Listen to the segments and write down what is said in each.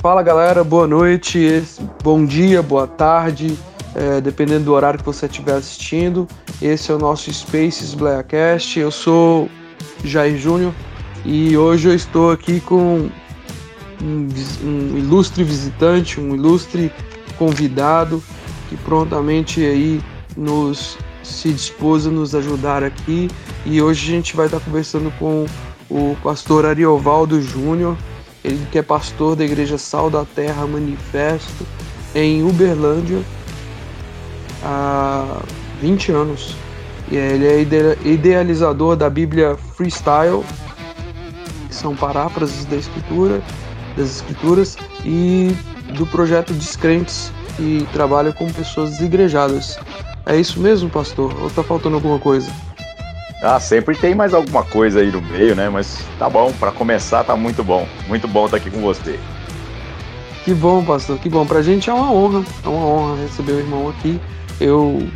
Fala galera, boa noite, bom dia, boa tarde, é, dependendo do horário que você estiver assistindo. Esse é o nosso Spaces Blackcast. Eu sou Jair Júnior e hoje eu estou aqui com um, um, ilustre visitante, um ilustre convidado que prontamente aí nos se dispôs a nos ajudar aqui e hoje a gente vai estar conversando com o pastor Ariovaldo Júnior, ele que é pastor da Igreja Sal da Terra Manifesto em Uberlândia há 20 anos. E ele é idealizador da Bíblia Freestyle, que são paráfrases da escritura, das escrituras, e do projeto Descrentes, que trabalha com pessoas desigrejadas. É isso mesmo, pastor? Ou tá faltando alguma coisa? Ah, sempre tem mais alguma coisa aí no meio, né? Mas tá bom, para começar tá muito bom. Muito bom estar aqui com você. Que bom, pastor, que bom. Pra gente é uma honra, é uma honra receber o irmão aqui. Eu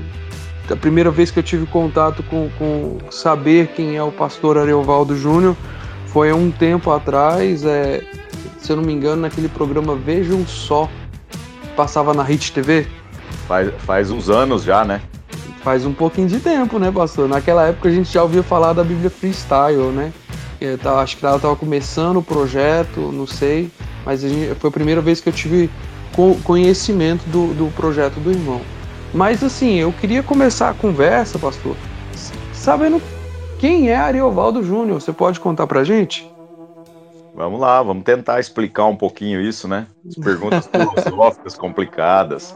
a primeira vez que eu tive contato com, com saber quem é o pastor Ariovaldo Júnior foi um tempo atrás, é, se eu não me engano, naquele programa Vejam Só, passava na Hit TV. Faz, faz uns anos já, né? Faz um pouquinho de tempo, né, pastor? Naquela época a gente já ouvia falar da Bíblia Freestyle, né? Eu tava, acho que ela estava começando o projeto, não sei, mas gente, foi a primeira vez que eu tive conhecimento do, do projeto do irmão. Mas assim, eu queria começar a conversa, pastor, sabendo quem é Ariovaldo Júnior. Você pode contar pra gente? Vamos lá, vamos tentar explicar um pouquinho isso, né? As perguntas filosóficas complicadas.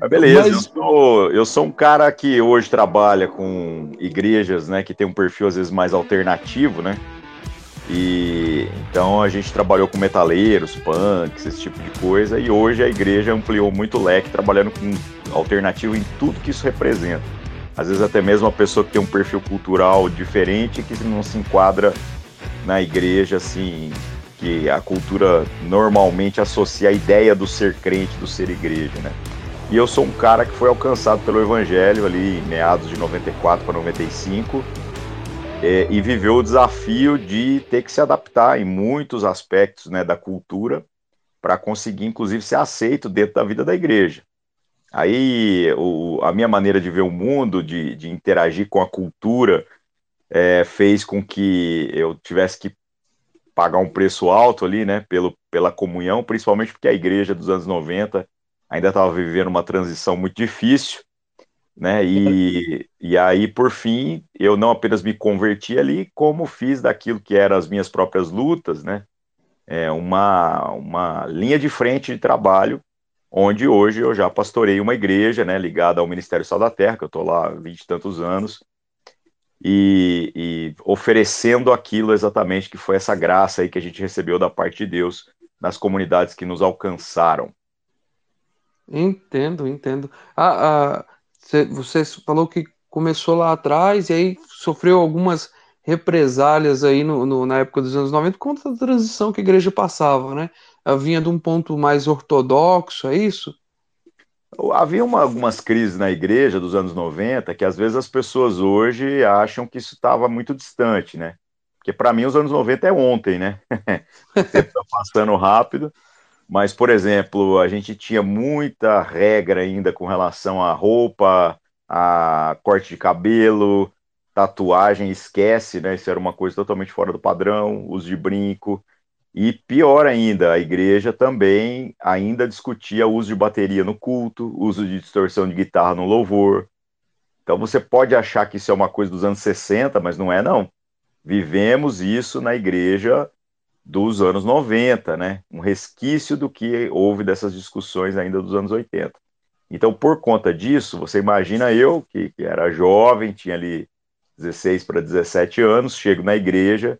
Mas beleza, Mas... Eu, sou, eu sou um cara que hoje trabalha com igrejas, né, que tem um perfil às vezes mais alternativo, né? E então a gente trabalhou com metaleiros, punks, esse tipo de coisa, e hoje a igreja ampliou muito o leque, trabalhando com alternativo em tudo que isso representa. Às vezes até mesmo uma pessoa que tem um perfil cultural diferente, que não se enquadra na igreja, assim, que a cultura normalmente associa a ideia do ser crente, do ser igreja, né? E eu sou um cara que foi alcançado pelo evangelho ali em meados de 94 para 95, é, e viveu o desafio de ter que se adaptar em muitos aspectos né, da cultura para conseguir, inclusive, ser aceito dentro da vida da igreja. Aí o, a minha maneira de ver o mundo, de, de interagir com a cultura, é, fez com que eu tivesse que pagar um preço alto ali, né, pelo, pela comunhão, principalmente porque a igreja dos anos 90 ainda estava vivendo uma transição muito difícil, né? E, e aí, por fim, eu não apenas me converti ali, como fiz daquilo que eram as minhas próprias lutas, né? É uma, uma linha de frente de trabalho, onde hoje eu já pastorei uma igreja, né, ligada ao Ministério Sal da Terra, que eu estou lá há vinte e tantos anos, e, e oferecendo aquilo exatamente que foi essa graça aí que a gente recebeu da parte de Deus nas comunidades que nos alcançaram. Entendo, entendo. Ah, ah, você falou que começou lá atrás e aí sofreu algumas represálias aí no, no, na época dos anos 90 contra a transição que a igreja passava, né? Vinha de um ponto mais ortodoxo, é isso? Havia uma, algumas crises na igreja dos anos 90 que às vezes as pessoas hoje acham que isso estava muito distante, né? Porque para mim os anos 90 é ontem, né? Está passando rápido. Mas, por exemplo, a gente tinha muita regra ainda com relação à roupa, a corte de cabelo, tatuagem, esquece, né? Isso era uma coisa totalmente fora do padrão, uso de brinco. E pior ainda, a igreja também ainda discutia uso de bateria no culto, uso de distorção de guitarra no louvor. Então você pode achar que isso é uma coisa dos anos 60, mas não é não. Vivemos isso na igreja dos anos 90, né? Um resquício do que houve dessas discussões ainda dos anos 80. Então, por conta disso, você imagina eu, que, que era jovem, tinha ali 16 para 17 anos, chego na igreja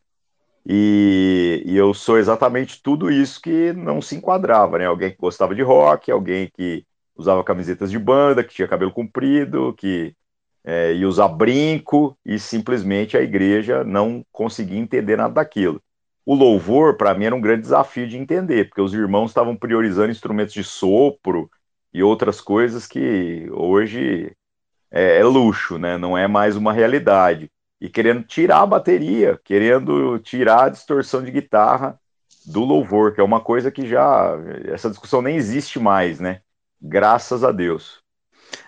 e, e, eu sou exatamente tudo isso que não se enquadrava, né? Alguém que gostava de rock, alguém que usava camisetas de banda, que tinha cabelo comprido, que é, ia usar brinco, e simplesmente a igreja não conseguia entender nada daquilo o louvor, para mim, era um grande desafio de entender, porque os irmãos estavam priorizando instrumentos de sopro e outras coisas que hoje é, é, luxo, né? não é mais uma realidade. E querendo tirar a bateria, querendo tirar a distorção de guitarra do louvor, que é uma coisa que já essa discussão nem existe mais, né? Graças a Deus.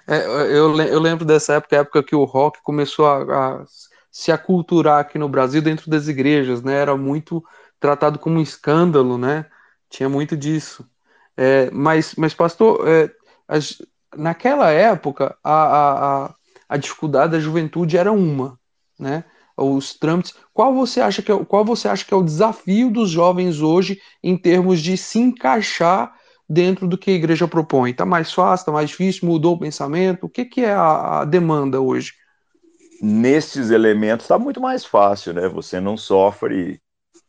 É, eu, eu lembro dessa época, época que o rock começou a, a se aculturar aqui no Brasil dentro das igrejas, né? Era muito tratado como um escândalo, né? Tinha muito disso. É, mas, mas, pastor, é, as, naquela época, a, a, a, dificuldade da juventude era uma, né? Os trâmites. Qual você acha que é, qual você acha que é o desafio dos jovens hoje em termos de se encaixar dentro do que a igreja propõe? Está mais fácil, está mais difícil, mudou o pensamento? O que, que é a, a demanda hoje? Nesses elementos está muito mais fácil, né? Você não sofre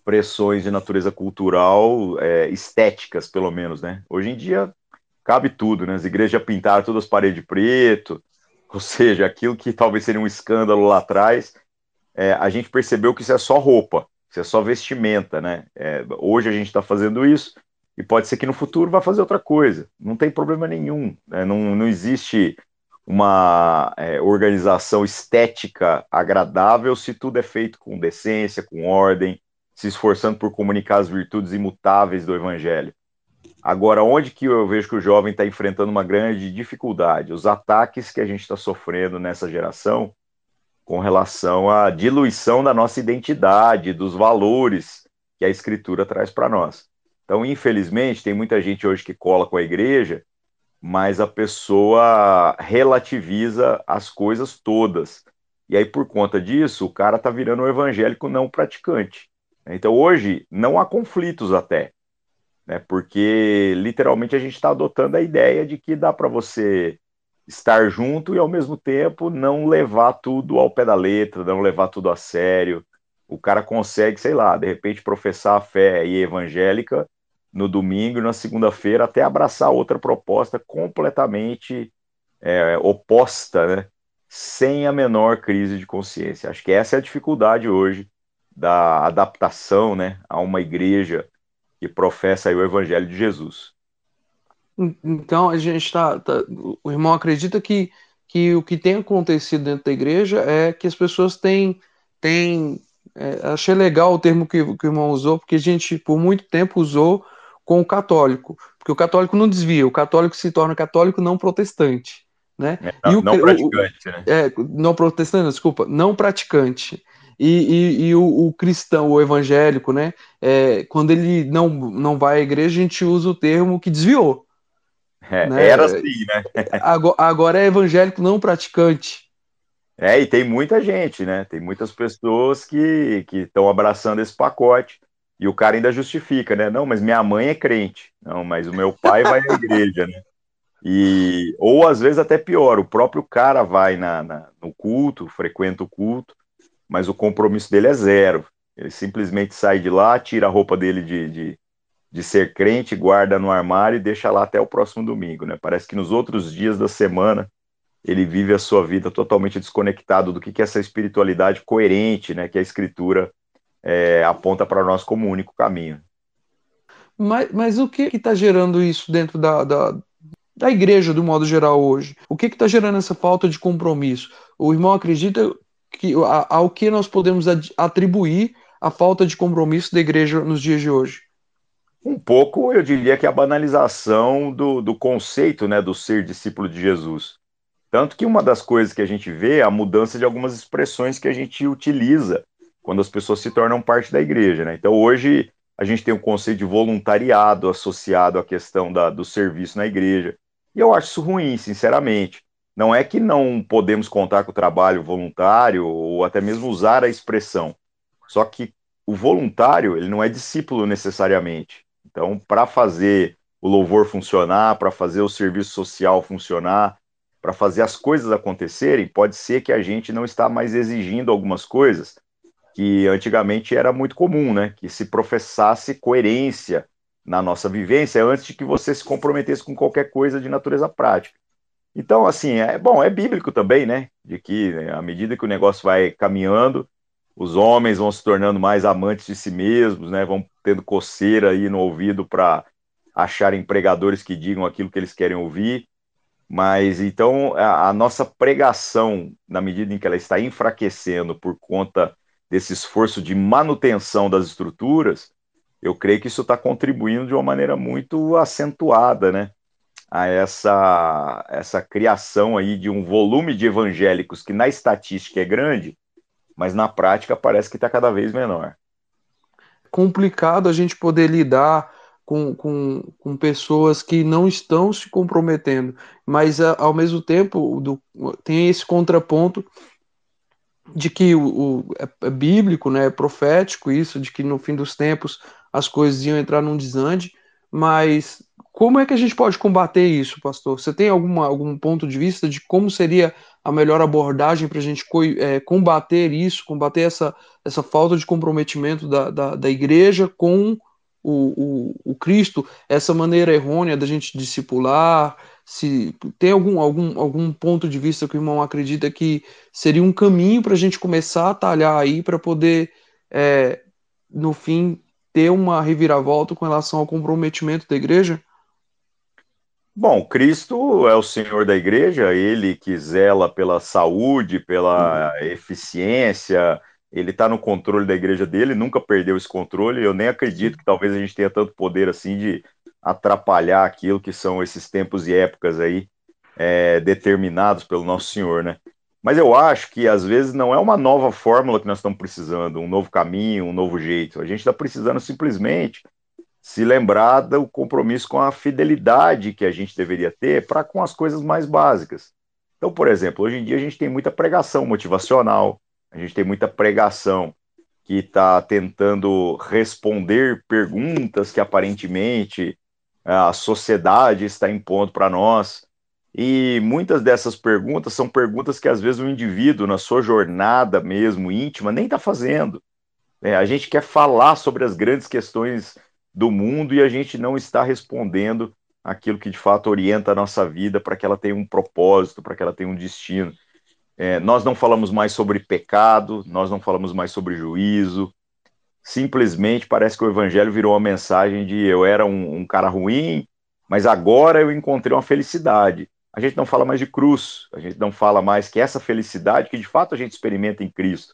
pressões de natureza cultural, é, estéticas, pelo menos, né? Hoje em dia cabe tudo, né? As igrejas pintaram todas as paredes de preto, ou seja, aquilo que talvez seria um escândalo lá atrás, é, a gente percebeu que isso é só roupa, isso é só vestimenta, né? É, hoje a gente está fazendo isso e pode ser que no futuro vá fazer outra coisa. Não tem problema nenhum, né? não, não existe uma é, organização estética agradável se tudo é feito com decência, com ordem, se esforçando por comunicar as virtudes imutáveis do Evangelho. Agora, onde que eu vejo que o jovem está enfrentando uma grande dificuldade? Os ataques que a gente está sofrendo nessa geração com relação à diluição da nossa identidade, dos valores que a Escritura traz para nós. Então, infelizmente, tem muita gente hoje que cola com a igreja, mas a pessoa relativiza as coisas todas. E aí, por conta disso, o cara está virando um evangélico não praticante. Então hoje não há conflitos até, né? Porque literalmente a gente está adotando a ideia de que dá para você estar junto e ao mesmo tempo não levar tudo ao pé da letra, não levar tudo a sério. O cara consegue, sei lá, de repente professar a fé evangélica no domingo e na segunda-feira até abraçar outra proposta completamente é, oposta, né? Sem a menor crise de consciência. Acho que essa é a dificuldade hoje da adaptação né, a uma igreja que professa o evangelho de Jesus. Então a gente está. Tá, o irmão acredita que, que o que tem acontecido dentro da igreja é que as pessoas têm. têm é, achei legal o termo que, que o irmão usou, porque a gente por muito tempo usou com o católico, porque o católico não desvia, o católico se torna católico não protestante. Né? É, não, o, não praticante, o, né? É, não protestante, desculpa, não praticante. E, e, e o, o, cristão, o evangélico, né? É, quando ele não, não vai à igreja, a gente usa o termo que desviou. É, né? Era assim, né? agora, agora é evangélico não praticante. É, e tem muita gente, né? Tem muitas pessoas que estão abraçando esse pacote. E o cara ainda justifica, né? Não, mas minha mãe é crente. Não, mas o meu pai vai à igreja, né? E, ou às vezes até pior, o próprio cara vai na, na, no culto, frequenta o culto, mas o compromisso dele é zero. Ele simplesmente sai de lá, tira a roupa dele de, de, de ser crente, guarda no armário e deixa lá até o próximo domingo. Né? Parece que nos outros dias da semana ele vive a sua vida totalmente desconectado do que, que é essa espiritualidade coerente né, que a Escritura é, aponta para nós como único caminho. Mas, mas o que está gerando isso dentro da, da, da igreja, do modo geral, hoje? O que está gerando essa falta de compromisso? O irmão acredita que, ao que nós podemos atribuir a falta de compromisso da igreja nos dias de hoje? Um pouco, eu diria que a banalização do, do conceito né, do ser discípulo de Jesus. Tanto que uma das coisas que a gente vê é a mudança de algumas expressões que a gente utiliza quando as pessoas se tornam parte da igreja. Né? Então, hoje, a gente tem o um conceito de voluntariado associado à questão da, do serviço na igreja. E eu acho isso ruim, sinceramente. Não é que não podemos contar com o trabalho voluntário ou até mesmo usar a expressão. Só que o voluntário, ele não é discípulo necessariamente. Então, para fazer o louvor funcionar, para fazer o serviço social funcionar, para fazer as coisas acontecerem, pode ser que a gente não está mais exigindo algumas coisas que antigamente era muito comum, né? Que se professasse coerência na nossa vivência antes de que você se comprometesse com qualquer coisa de natureza prática. Então, assim, é bom, é bíblico também, né? De que né, à medida que o negócio vai caminhando, os homens vão se tornando mais amantes de si mesmos, né? Vão tendo coceira aí no ouvido para achar empregadores que digam aquilo que eles querem ouvir. Mas então a, a nossa pregação, na medida em que ela está enfraquecendo por conta desse esforço de manutenção das estruturas, eu creio que isso está contribuindo de uma maneira muito acentuada, né? A essa, essa criação aí de um volume de evangélicos que na estatística é grande, mas na prática parece que está cada vez menor. Complicado a gente poder lidar com, com, com pessoas que não estão se comprometendo, mas ao mesmo tempo do, tem esse contraponto de que o, o é, é, bíblico, né, é profético isso, de que no fim dos tempos as coisas iam entrar num desande, mas como é que a gente pode combater isso, pastor? Você tem alguma, algum ponto de vista de como seria a melhor abordagem para a gente é, combater isso, combater essa, essa falta de comprometimento da, da, da igreja com o, o, o, Cristo, essa maneira errônea da gente discipular, se tem algum, algum, algum ponto de vista que o irmão acredita que seria um caminho para a gente começar a talhar aí para poder, é, no fim, ter uma reviravolta com relação ao comprometimento da igreja? Bom, Cristo é o Senhor da igreja, ele que zela pela saúde, pela uhum. eficiência, ele está no controle da igreja dele, nunca perdeu esse controle. Eu nem acredito que talvez a gente tenha tanto poder assim de atrapalhar aquilo que são esses tempos e épocas aí é, determinados pelo nosso Senhor, né? Mas eu acho que às vezes não é uma nova fórmula que nós estamos precisando, um novo caminho, um novo jeito. A gente está precisando simplesmente se lembrar do compromisso com a fidelidade que a gente deveria ter para com as coisas mais básicas. Então, por exemplo, hoje em dia a gente tem muita pregação motivacional, a gente tem muita pregação que está tentando responder perguntas que aparentemente a sociedade está impondo para nós. E muitas dessas perguntas são perguntas que às vezes o indivíduo, na sua jornada mesmo íntima, nem está fazendo. É, a gente quer falar sobre as grandes questões do mundo e a gente não está respondendo aquilo que de fato orienta a nossa vida para que ela tenha um propósito, para que ela tenha um destino. É, nós não falamos mais sobre pecado, nós não falamos mais sobre juízo, simplesmente parece que o evangelho virou uma mensagem de eu era um, um cara ruim, mas agora eu encontrei uma felicidade. A gente não fala mais de cruz, a gente não fala mais que essa felicidade que de fato a gente experimenta em Cristo,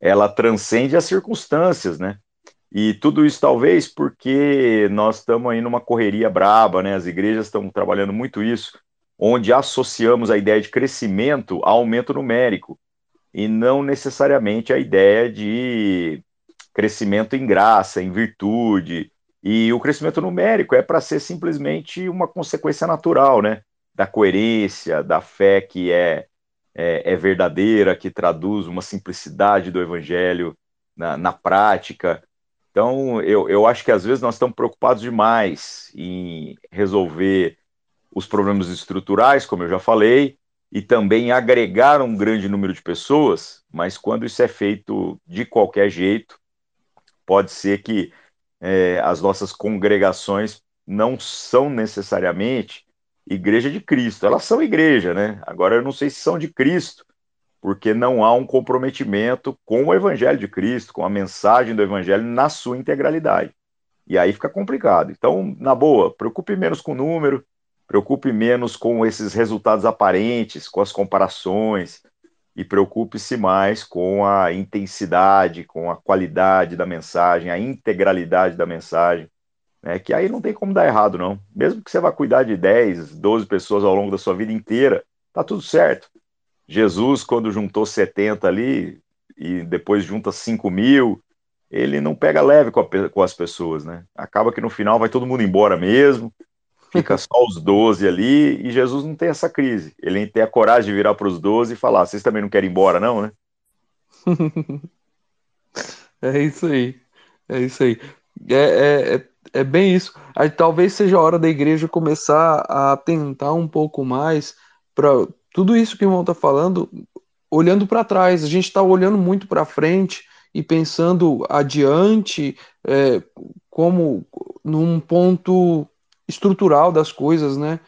ela transcende as circunstâncias, né? E tudo isso talvez porque nós estamos aí numa correria braba, né? As igrejas estão trabalhando muito isso, onde associamos a ideia de crescimento a aumento numérico e não necessariamente a ideia de crescimento em graça, em virtude. E o crescimento numérico é para ser simplesmente uma consequência natural, né? Da coerência, da fé que é, é, é verdadeira, que traduz uma simplicidade do evangelho na, na prática. Então, eu, eu acho que às vezes nós estamos preocupados demais em resolver os problemas estruturais, como eu já falei, e também agregar um grande número de pessoas, mas quando isso é feito de qualquer jeito, pode ser que é, as nossas congregações não são necessariamente igreja de Cristo. Elas são igreja, né? Agora eu não sei se são de Cristo, porque não há um comprometimento com o Evangelho de Cristo, com a mensagem do Evangelho na sua integralidade. E aí fica complicado. Então, na boa, preocupe menos com o número, preocupe menos com esses resultados aparentes, com as comparações, e preocupe-se mais com a intensidade, com a qualidade da mensagem, a integralidade da mensagem, né, que aí não tem como dar errado, não. Mesmo que você vá cuidar de 10, 12 pessoas ao longo da sua vida inteira, tá tudo certo. Jesus, quando juntou 70 ali, e depois junta 5 mil, ele não pega leve com, a, com as pessoas, né? Acaba que no final vai todo mundo embora mesmo, fica só os 12 ali, e Jesus não tem essa crise. Ele tem a coragem de virar para os 12 e falar: vocês também não querem ir embora, não, né? é isso aí. É isso aí. É, é, é, é bem isso. Aí, talvez seja a hora da igreja começar a tentar um pouco mais para tudo isso que o irmão está falando, olhando para trás. A gente está olhando muito para frente e pensando adiante, é, como num ponto estrutural das coisas, né?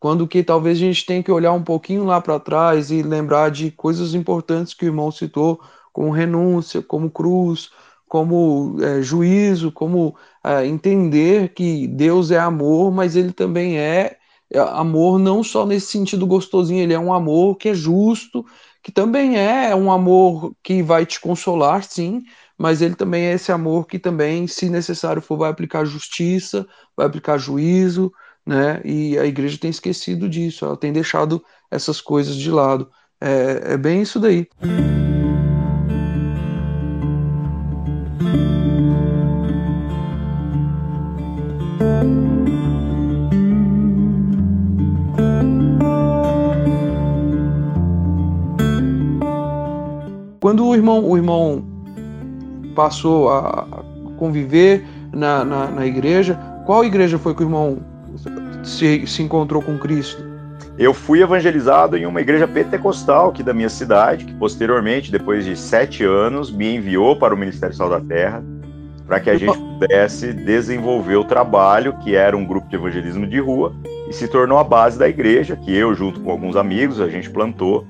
Quando que talvez a gente tenha que olhar um pouquinho lá para trás e lembrar de coisas importantes que o irmão citou, como renúncia, como cruz, como é, juízo, como é, entender que Deus é amor, mas ele também é, é amor não só nesse sentido gostosinho, ele é um amor que é justo, que também é um amor que vai te consolar, sim, mas ele também é esse amor que também, se necessário for, vai aplicar justiça, vai aplicar juízo, né? E a igreja tem esquecido disso, ela tem deixado essas coisas de lado. É, é bem isso daí. Quando o irmão, o irmão passou a conviver na, na, na igreja, qual igreja foi que o irmão se, se encontrou com Cristo? Eu fui evangelizado em uma igreja pentecostal aqui da minha cidade, que posteriormente, depois de sete anos, me enviou para o Ministério Sal da Terra para que a gente pudesse desenvolver o trabalho, que era um grupo de evangelismo de rua, e se tornou a base da igreja, que eu, junto com alguns amigos, a gente plantou,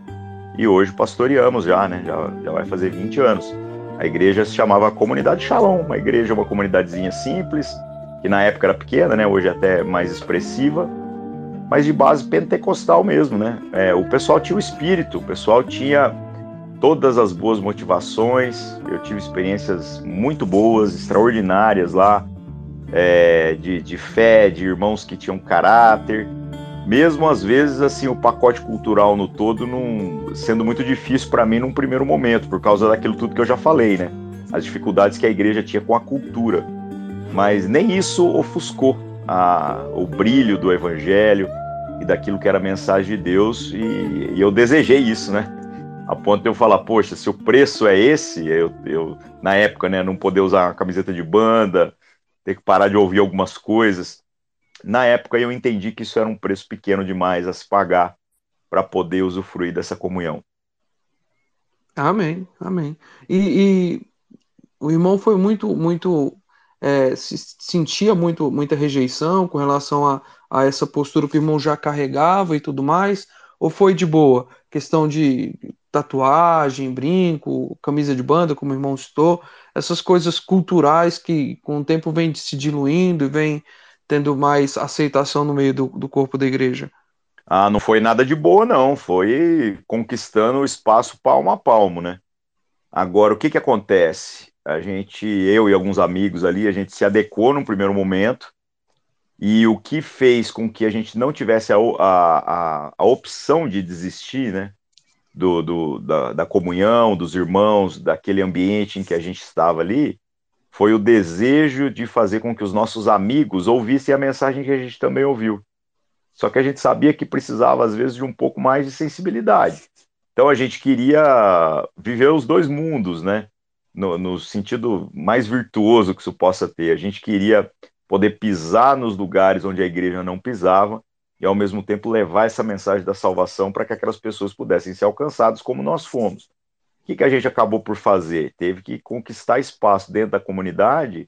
e hoje pastoreamos já, né? Já, já vai fazer 20 anos. A igreja se chamava Comunidade Shalom, uma igreja, uma comunidadezinha simples, que na época era pequena, né? Hoje até mais expressiva, mas de base pentecostal mesmo, né? É, o pessoal tinha o espírito, o pessoal tinha todas as boas motivações. Eu tive experiências muito boas, extraordinárias lá, é, de, de fé, de irmãos que tinham caráter. Mesmo às vezes, assim, o pacote cultural no todo sendo muito difícil para mim num primeiro momento, por causa daquilo tudo que eu já falei, né? As dificuldades que a igreja tinha com a cultura. Mas nem isso ofuscou a, o brilho do evangelho e daquilo que era a mensagem de Deus, e, e eu desejei isso, né? a ponto de eu falar, poxa, se o preço é esse, eu, eu na época, né, não poder usar uma camiseta de banda, ter que parar de ouvir algumas coisas. Na época eu entendi que isso era um preço pequeno demais a se pagar para poder usufruir dessa comunhão. Amém, amém. E, e o irmão foi muito, muito, é, se, sentia muito, muita rejeição com relação a, a essa postura que o irmão já carregava e tudo mais, ou foi de boa? Questão de tatuagem, brinco, camisa de banda, como o irmão citou, essas coisas culturais que com o tempo vem se diluindo e vem tendo mais aceitação no meio do, do corpo da igreja? Ah, não foi nada de boa, não. Foi conquistando o espaço palmo a palmo, né? Agora, o que que acontece? A gente, eu e alguns amigos ali, a gente se adequou num primeiro momento, e o que fez com que a gente não tivesse a, a, a opção de desistir, né? do, do da, da, comunhão, dos irmãos, daquele ambiente em que a gente estava ali, foi o desejo de fazer com que os nossos amigos ouvissem a mensagem que a gente também ouviu. Só que a gente sabia que precisava, às vezes, de um pouco mais de sensibilidade. Então a gente queria viver os dois mundos, né? No, no sentido mais virtuoso que isso possa ter. A gente queria poder pisar nos lugares onde a igreja não pisava e ao mesmo tempo levar essa mensagem da salvação para que aquelas pessoas pudessem ser alcançadas como nós fomos. Que, que a gente acabou por fazer? Teve que conquistar espaço dentro da comunidade,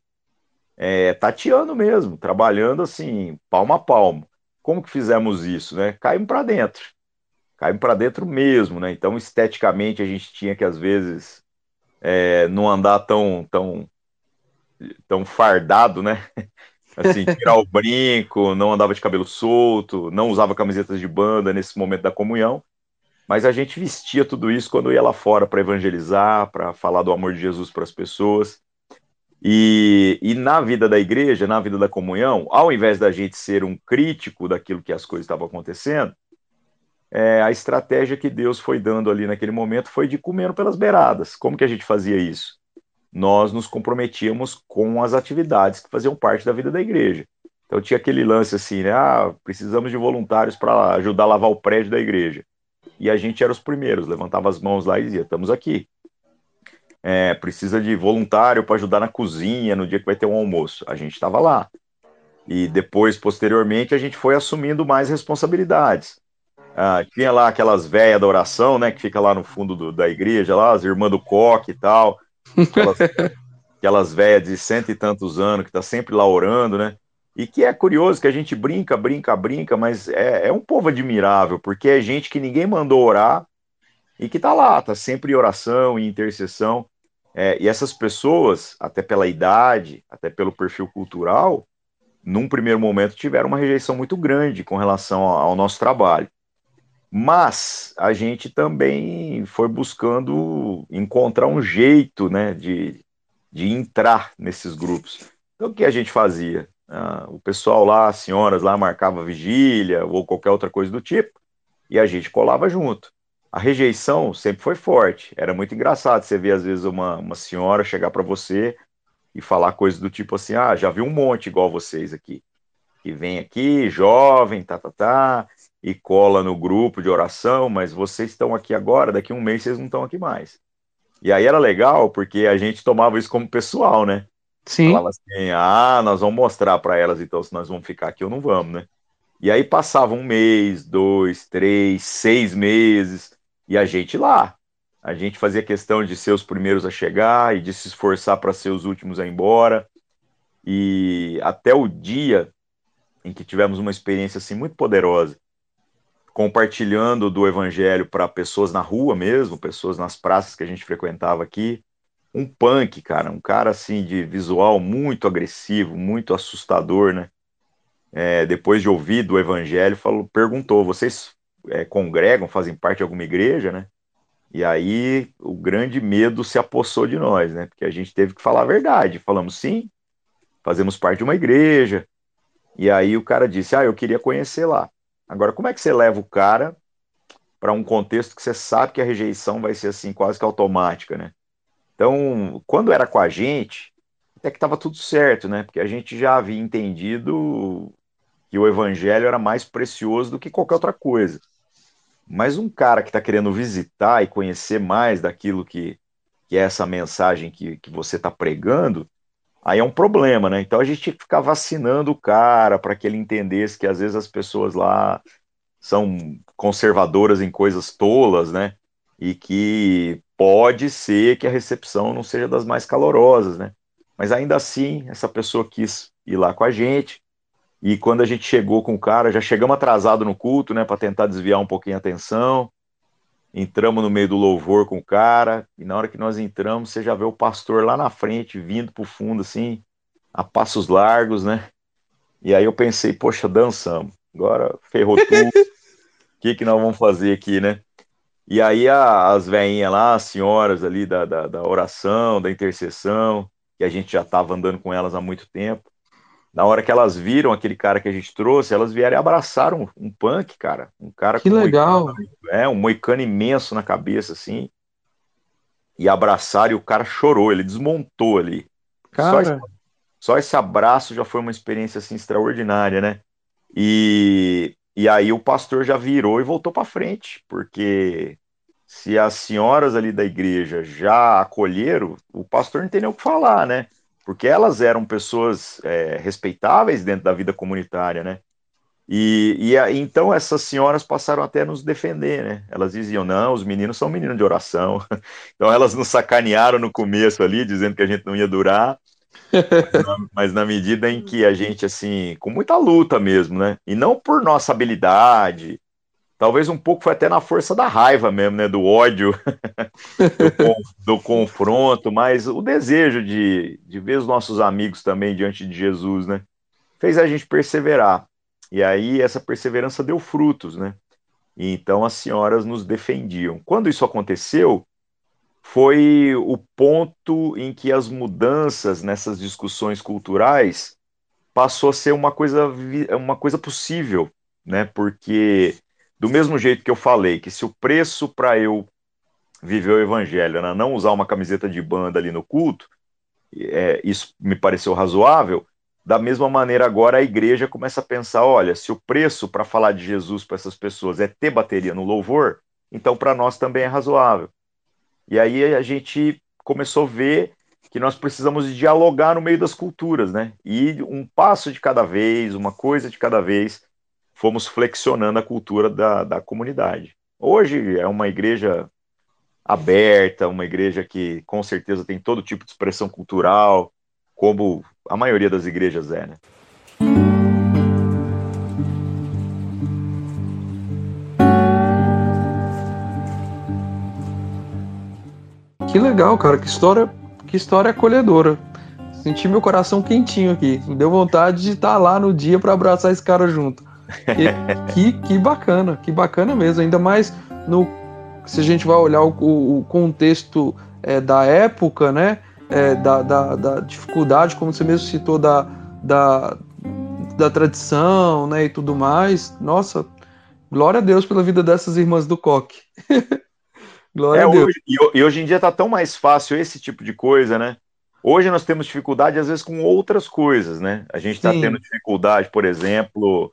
é, tateando mesmo, trabalhando assim, palmo a palmo. Como que fizemos isso? Né? Caímos para dentro. Caímos para dentro mesmo, né? Então, esteticamente, a gente tinha que, às vezes, é, não andar tão, tão, tão fardado, né? Assim, tirar o brinco, não andava de cabelo solto, não usava camisetas de banda nesse momento da comunhão. Mas a gente vestia tudo isso quando ia lá fora para evangelizar, para falar do amor de Jesus para as pessoas. E, e na vida da igreja, na vida da comunhão, ao invés da gente ser um crítico daquilo que as coisas estavam acontecendo, é, a estratégia que Deus foi dando ali naquele momento foi de comendo pelas beiradas. Como que a gente fazia isso? nós nos comprometíamos com as atividades que faziam parte da vida da igreja. Então tinha aquele lance assim, né? Ah, precisamos de voluntários para ajudar a lavar o prédio da igreja. E a gente era os primeiros, levantava as mãos lá e dizia: estamos aqui. É, precisa de voluntário para ajudar na cozinha no dia que vai ter um almoço. A gente estava lá. E depois, posteriormente, a gente foi assumindo mais responsabilidades. Ah, tinha lá aquelas velhas da oração, né, que fica lá no fundo do, da igreja, lá, as irmãs do coque e tal. Aquelas, aquelas velhas de cento e tantos anos que tá sempre lá orando, né? E que é curioso que a gente brinca, brinca, brinca, mas é, é um povo admirável, porque é gente que ninguém mandou orar e que tá lá, tá sempre em oração e intercessão. É, e essas pessoas, até pela idade, até pelo perfil cultural, num primeiro momento tiveram uma rejeição muito grande com relação ao nosso trabalho. Mas a gente também foi buscando encontrar um jeito né, de, de entrar nesses grupos. Então, o que a gente fazia? Ah, o pessoal lá, as senhoras lá, marcava vigília ou qualquer outra coisa do tipo, e a gente colava junto. A rejeição sempre foi forte. Era muito engraçado você ver, às vezes, uma, uma senhora chegar para você e falar coisas do tipo assim: ah, já vi um monte igual vocês aqui. Que vem aqui, jovem, tá, tá, tá, e cola no grupo de oração, mas vocês estão aqui agora, daqui um mês vocês não estão aqui mais. E aí era legal, porque a gente tomava isso como pessoal, né? Sim. Falava assim: ah, nós vamos mostrar para elas então se nós vamos ficar aqui ou não vamos, né? E aí passava um mês, dois, três, seis meses, e a gente lá. A gente fazia questão de ser os primeiros a chegar e de se esforçar para ser os últimos a ir embora. E até o dia em que tivemos uma experiência assim muito poderosa, compartilhando do evangelho para pessoas na rua mesmo, pessoas nas praças que a gente frequentava aqui. Um punk, cara, um cara assim de visual muito agressivo, muito assustador, né? É, depois de ouvir do evangelho, falou, perguntou: vocês é, congregam, fazem parte de alguma igreja, né? E aí o grande medo se apossou de nós, né? Porque a gente teve que falar a verdade. Falamos sim, fazemos parte de uma igreja. E aí o cara disse: Ah, eu queria conhecer lá. Agora, como é que você leva o cara para um contexto que você sabe que a rejeição vai ser assim, quase que automática, né? Então, quando era com a gente, até que estava tudo certo, né? Porque a gente já havia entendido que o evangelho era mais precioso do que qualquer outra coisa. Mas um cara que está querendo visitar e conhecer mais daquilo que, que é essa mensagem que, que você está pregando, aí é um problema, né? Então a gente tinha que ficar vacinando o cara para que ele entendesse que às vezes as pessoas lá são conservadoras em coisas tolas, né? E que pode ser que a recepção não seja das mais calorosas, né? Mas ainda assim, essa pessoa quis ir lá com a gente, e quando a gente chegou com o cara, já chegamos atrasado no culto, né, para tentar desviar um pouquinho a atenção. Entramos no meio do louvor com o cara, e na hora que nós entramos, você já vê o pastor lá na frente, vindo pro fundo, assim, a passos largos, né? E aí eu pensei, poxa, dançamos. Agora ferrou tudo. O que, que nós vamos fazer aqui, né? E aí a, as velhinhas lá, as senhoras ali da, da, da oração, da intercessão, que a gente já estava andando com elas há muito tempo, na hora que elas viram aquele cara que a gente trouxe, elas vieram e abraçaram um, um punk, cara. Um cara que legal. Moicano, é, um moicano imenso na cabeça, assim. E abraçaram e o cara chorou, ele desmontou ali. Cara. Só esse, só esse abraço já foi uma experiência assim extraordinária, né? E, e aí o pastor já virou e voltou para frente, porque se as senhoras ali da igreja já acolheram, o pastor não tem nem o que falar, né? porque elas eram pessoas é, respeitáveis dentro da vida comunitária, né? E, e então essas senhoras passaram até a nos defender, né? Elas diziam: não, os meninos são meninos de oração. Então elas nos sacanearam no começo ali, dizendo que a gente não ia durar. mas, na, medida em que a gente, assim, com muita luta mesmo, né? E não por nossa habilidade, Talvez um pouco foi até na força da raiva mesmo, né? Do ódio, do, do, confronto, mas o desejo de, de ver os nossos amigos também diante de Jesus, né? Fez a gente perseverar. E aí essa perseverança deu frutos, né? E então as senhoras nos defendiam. Quando isso aconteceu, foi o ponto em que as mudanças nessas discussões culturais passou a ser uma coisa, uma coisa possível, né? Porque do mesmo jeito que eu falei que se o preço para eu viver o evangelho era não usar uma camiseta de banda ali no culto, é, isso me pareceu razoável. Da mesma maneira, agora a igreja começa a pensar: olha, se o preço para falar de Jesus para essas pessoas é ter bateria no louvor, então para nós também é razoável. E aí a gente começou a ver que nós precisamos dialogar no meio das culturas, né? E um passo de cada vez, uma coisa de cada vez, fomos flexionando a cultura da, da comunidade. Hoje é uma igreja aberta, uma igreja que com certeza tem todo tipo de expressão cultural, como a maioria das igrejas é, né? Que legal, cara, que história, que história acolhedora. Senti meu coração quentinho aqui. Me deu vontade de estar lá no dia para abraçar esse cara junto. que, que bacana, que bacana mesmo. Ainda mais no se a gente vai olhar o, o contexto é, da época, né? É, da, da, da, dificuldade, como você mesmo citou, da, da, da tradição, né? E tudo mais. Nossa, glória a Deus pela vida dessas irmãs do coque. glória é, a Deus. Hoje, e hoje em dia tá tão mais fácil esse tipo de coisa, né? Hoje nós temos dificuldade, às vezes, com outras coisas, né? A gente está tendo dificuldade, por exemplo,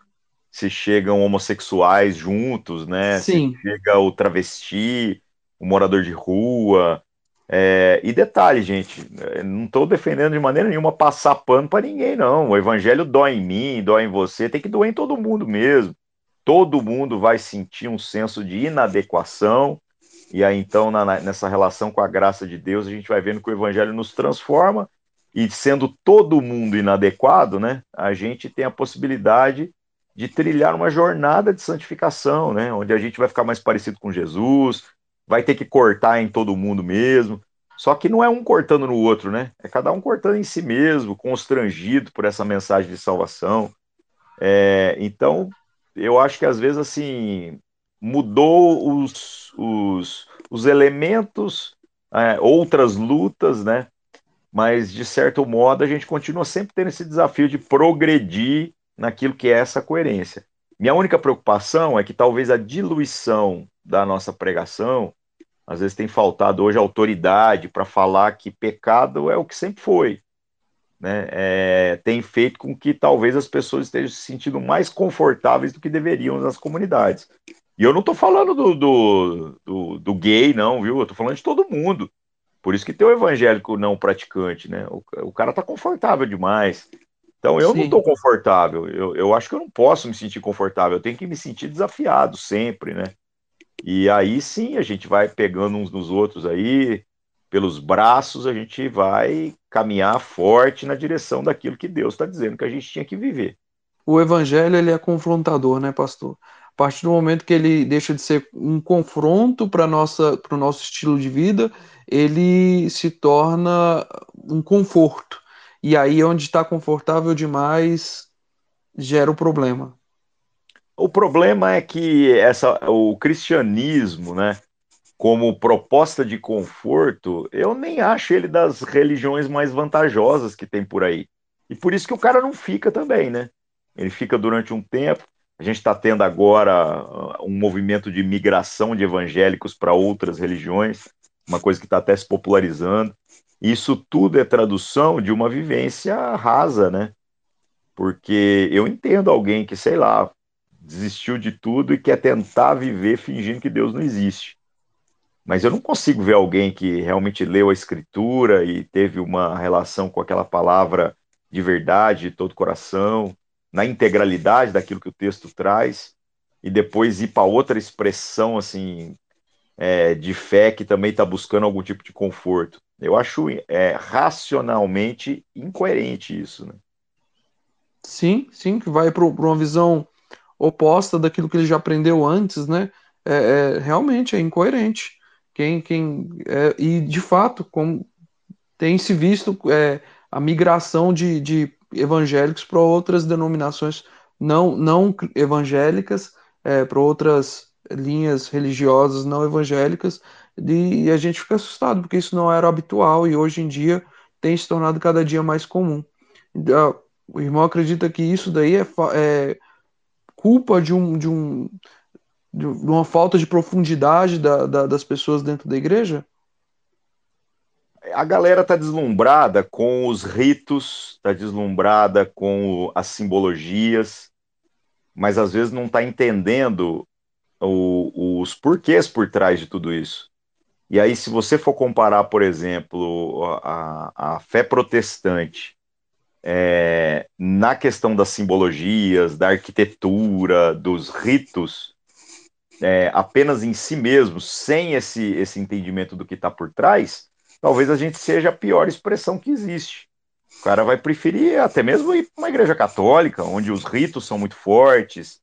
se chegam homossexuais juntos, né? Sim. Se chega o travesti, o morador de rua. É... E detalhe, gente, não estou defendendo de maneira nenhuma passar pano para ninguém, não. O evangelho dói em mim, dói em você, tem que doer em todo mundo mesmo. Todo mundo vai sentir um senso de inadequação e aí, então, na, nessa relação com a graça de Deus, a gente vai vendo que o Evangelho nos transforma, e sendo todo mundo inadequado, né, a gente tem a possibilidade de trilhar uma jornada de santificação, né, onde a gente vai ficar mais parecido com Jesus, vai ter que cortar em todo mundo mesmo. Só que não é um cortando no outro, né? É cada um cortando em si mesmo, constrangido por essa mensagem de salvação. É, então, eu acho que às vezes, assim, mudou os, os, os elementos, é, outras lutas, né? Mas, de certo modo, a gente continua sempre tendo esse desafio de progredir naquilo que é essa coerência. Minha única preocupação é que talvez a diluição da nossa pregação, às vezes tem faltado hoje autoridade para falar que pecado é o que sempre foi. Né? É, tem feito com que talvez as pessoas estejam se sentindo mais confortáveis do que deveriam nas comunidades. E eu não tô falando do, do, do, do, gay, não, viu? Eu tô falando de todo mundo. Por isso que tem o evangélico não praticante, né? O, o cara tá confortável demais. Então eu Sim. não tô confortável. Eu, eu acho que eu não posso me sentir confortável. Eu tenho que me sentir desafiado sempre, né? E aí sim a gente vai pegando uns nos outros aí, pelos braços, a gente vai caminhar forte na direção daquilo que Deus está dizendo que a gente tinha que viver. O evangelho ele é confrontador, né, pastor? A partir do momento que ele deixa de ser um confronto para o nosso estilo de vida, ele se torna um conforto. E aí, onde está confortável demais, gera o problema. O problema é que essa, o cristianismo, né, como proposta de conforto, eu nem acho ele das religiões mais vantajosas que tem por aí. E por isso que o cara não fica também, né? Ele fica durante um tempo, a gente está tendo agora uh, um movimento de migração de evangélicos para outras religiões, uma coisa que está até se popularizando. Isso tudo é tradução de uma vivência rasa, né? Porque eu entendo alguém que, sei lá, desistiu de tudo e quer tentar viver fingindo que Deus não existe. Mas eu não consigo ver alguém que realmente leu a Escritura e teve uma relação com aquela palavra de verdade, de todo coração, na integralidade daquilo que o texto traz e depois ir para outra expressão assim é, de fé que também está buscando algum tipo de conforto. Eu acho é, racionalmente incoerente isso. Né? Sim, sim, que vai para uma visão oposta daquilo que ele já aprendeu antes, né? É, é realmente é incoerente. Quem, quem é, e de fato, como tem se visto é, a migração de, de evangélicos para outras denominações não, não evangélicas, é, para outras linhas religiosas não evangélicas, e a gente fica assustado, porque isso não era habitual e hoje em dia tem se tornado cada dia mais comum. Então, o irmão acredita que isso daí é, é culpa de, um, de, um, de uma falta de profundidade da, da, das pessoas dentro da igreja? A galera tá deslumbrada com os ritos, tá deslumbrada com as simbologias, mas às vezes não tá entendendo o, os porquês por trás de tudo isso. E aí, se você for comparar, por exemplo, a, a fé protestante é, na questão das simbologias, da arquitetura, dos ritos, é, apenas em si mesmo, sem esse, esse entendimento do que está por trás, talvez a gente seja a pior expressão que existe. O cara vai preferir até mesmo ir para uma igreja católica, onde os ritos são muito fortes,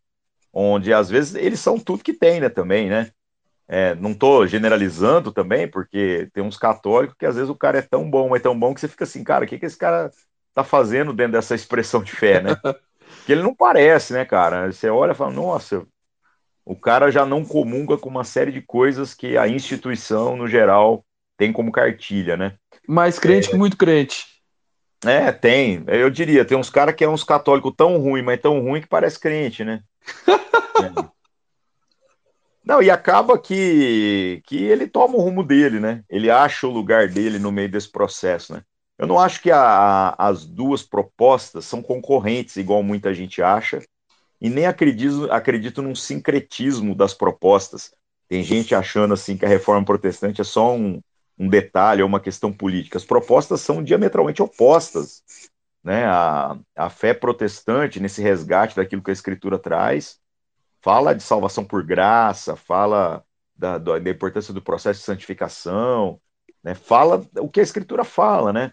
onde às vezes eles são tudo que tem, né, também, né? É, não estou generalizando também, porque tem uns católicos que às vezes o cara é tão bom, é tão bom que você fica assim, cara, o que, que esse cara tá fazendo dentro dessa expressão de fé, né? que ele não parece, né, cara? Você olha e fala, nossa, o cara já não comunga com uma série de coisas que a instituição, no geral, tem como cartilha, né? Mais crente é... que muito crente. É, tem. Eu diria, tem uns caras que é uns católicos tão ruim, mas tão ruim que parece crente, né? é. Não, e acaba que, que ele toma o rumo dele, né? Ele acha o lugar dele no meio desse processo, né? Eu não acho que a, a, as duas propostas são concorrentes, igual muita gente acha, e nem acredito, acredito num sincretismo das propostas. Tem gente achando assim que a reforma protestante é só um, um detalhe ou uma questão política. As propostas são diametralmente opostas. Né? A, a fé protestante, nesse resgate daquilo que a Escritura traz, fala de salvação por graça, fala da, da importância do processo de santificação, né? fala o que a Escritura fala, né?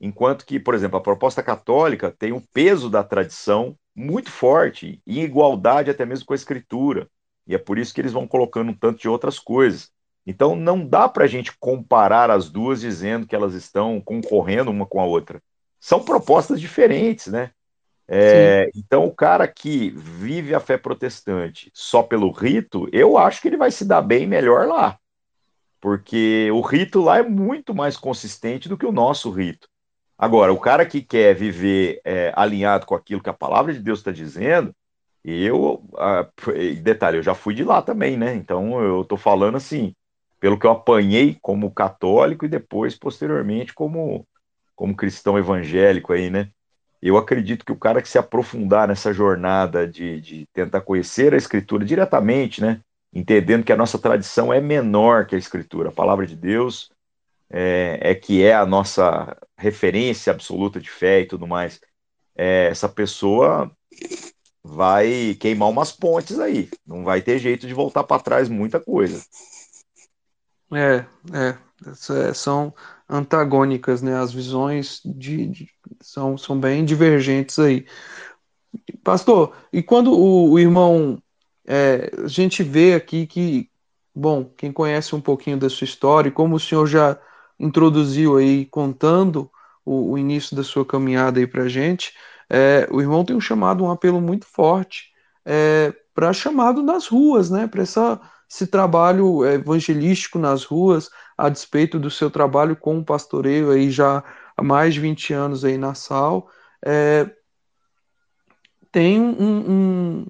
Enquanto que, por exemplo, a proposta católica tem um peso da tradição muito forte, em igualdade até mesmo com a Escritura. E é por isso que eles vão colocando um tanto de outras coisas. Então não dá para a gente comparar as duas dizendo que elas estão concorrendo uma com a outra. São propostas diferentes, né? É, então o cara que vive a fé protestante só pelo rito, eu acho que ele vai se dar bem melhor lá. Porque o rito lá é muito mais consistente do que o nosso rito. Agora, o cara que quer viver é, alinhado com aquilo que a palavra de Deus está dizendo, eu, detalhe, eu já fui de lá também, né? Então eu estou falando assim, pelo que eu apanhei como católico e depois, posteriormente, como, como cristão evangélico aí, né? Eu acredito que o cara que se aprofundar nessa jornada de, de tentar conhecer a Escritura diretamente, né? Entendendo que a nossa tradição é menor que a Escritura, a palavra de Deus é, é que é a nossa referência absoluta de fé e tudo mais. É, essa pessoa vai queimar umas pontes aí, não vai ter jeito de voltar para trás muita coisa. É, é, é, são antagônicas, né? As visões de, de, são, são bem divergentes aí. Pastor, e quando o, o irmão, é, a gente vê aqui que, bom, quem conhece um pouquinho da sua história, e como o senhor já introduziu aí, contando o, o início da sua caminhada aí para gente, é, o irmão tem um chamado, um apelo muito forte é, para chamado nas ruas, né? Para essa esse trabalho evangelístico nas ruas, a despeito do seu trabalho com pastoreio aí já há mais de 20 anos aí na SAL, é, tem um, um,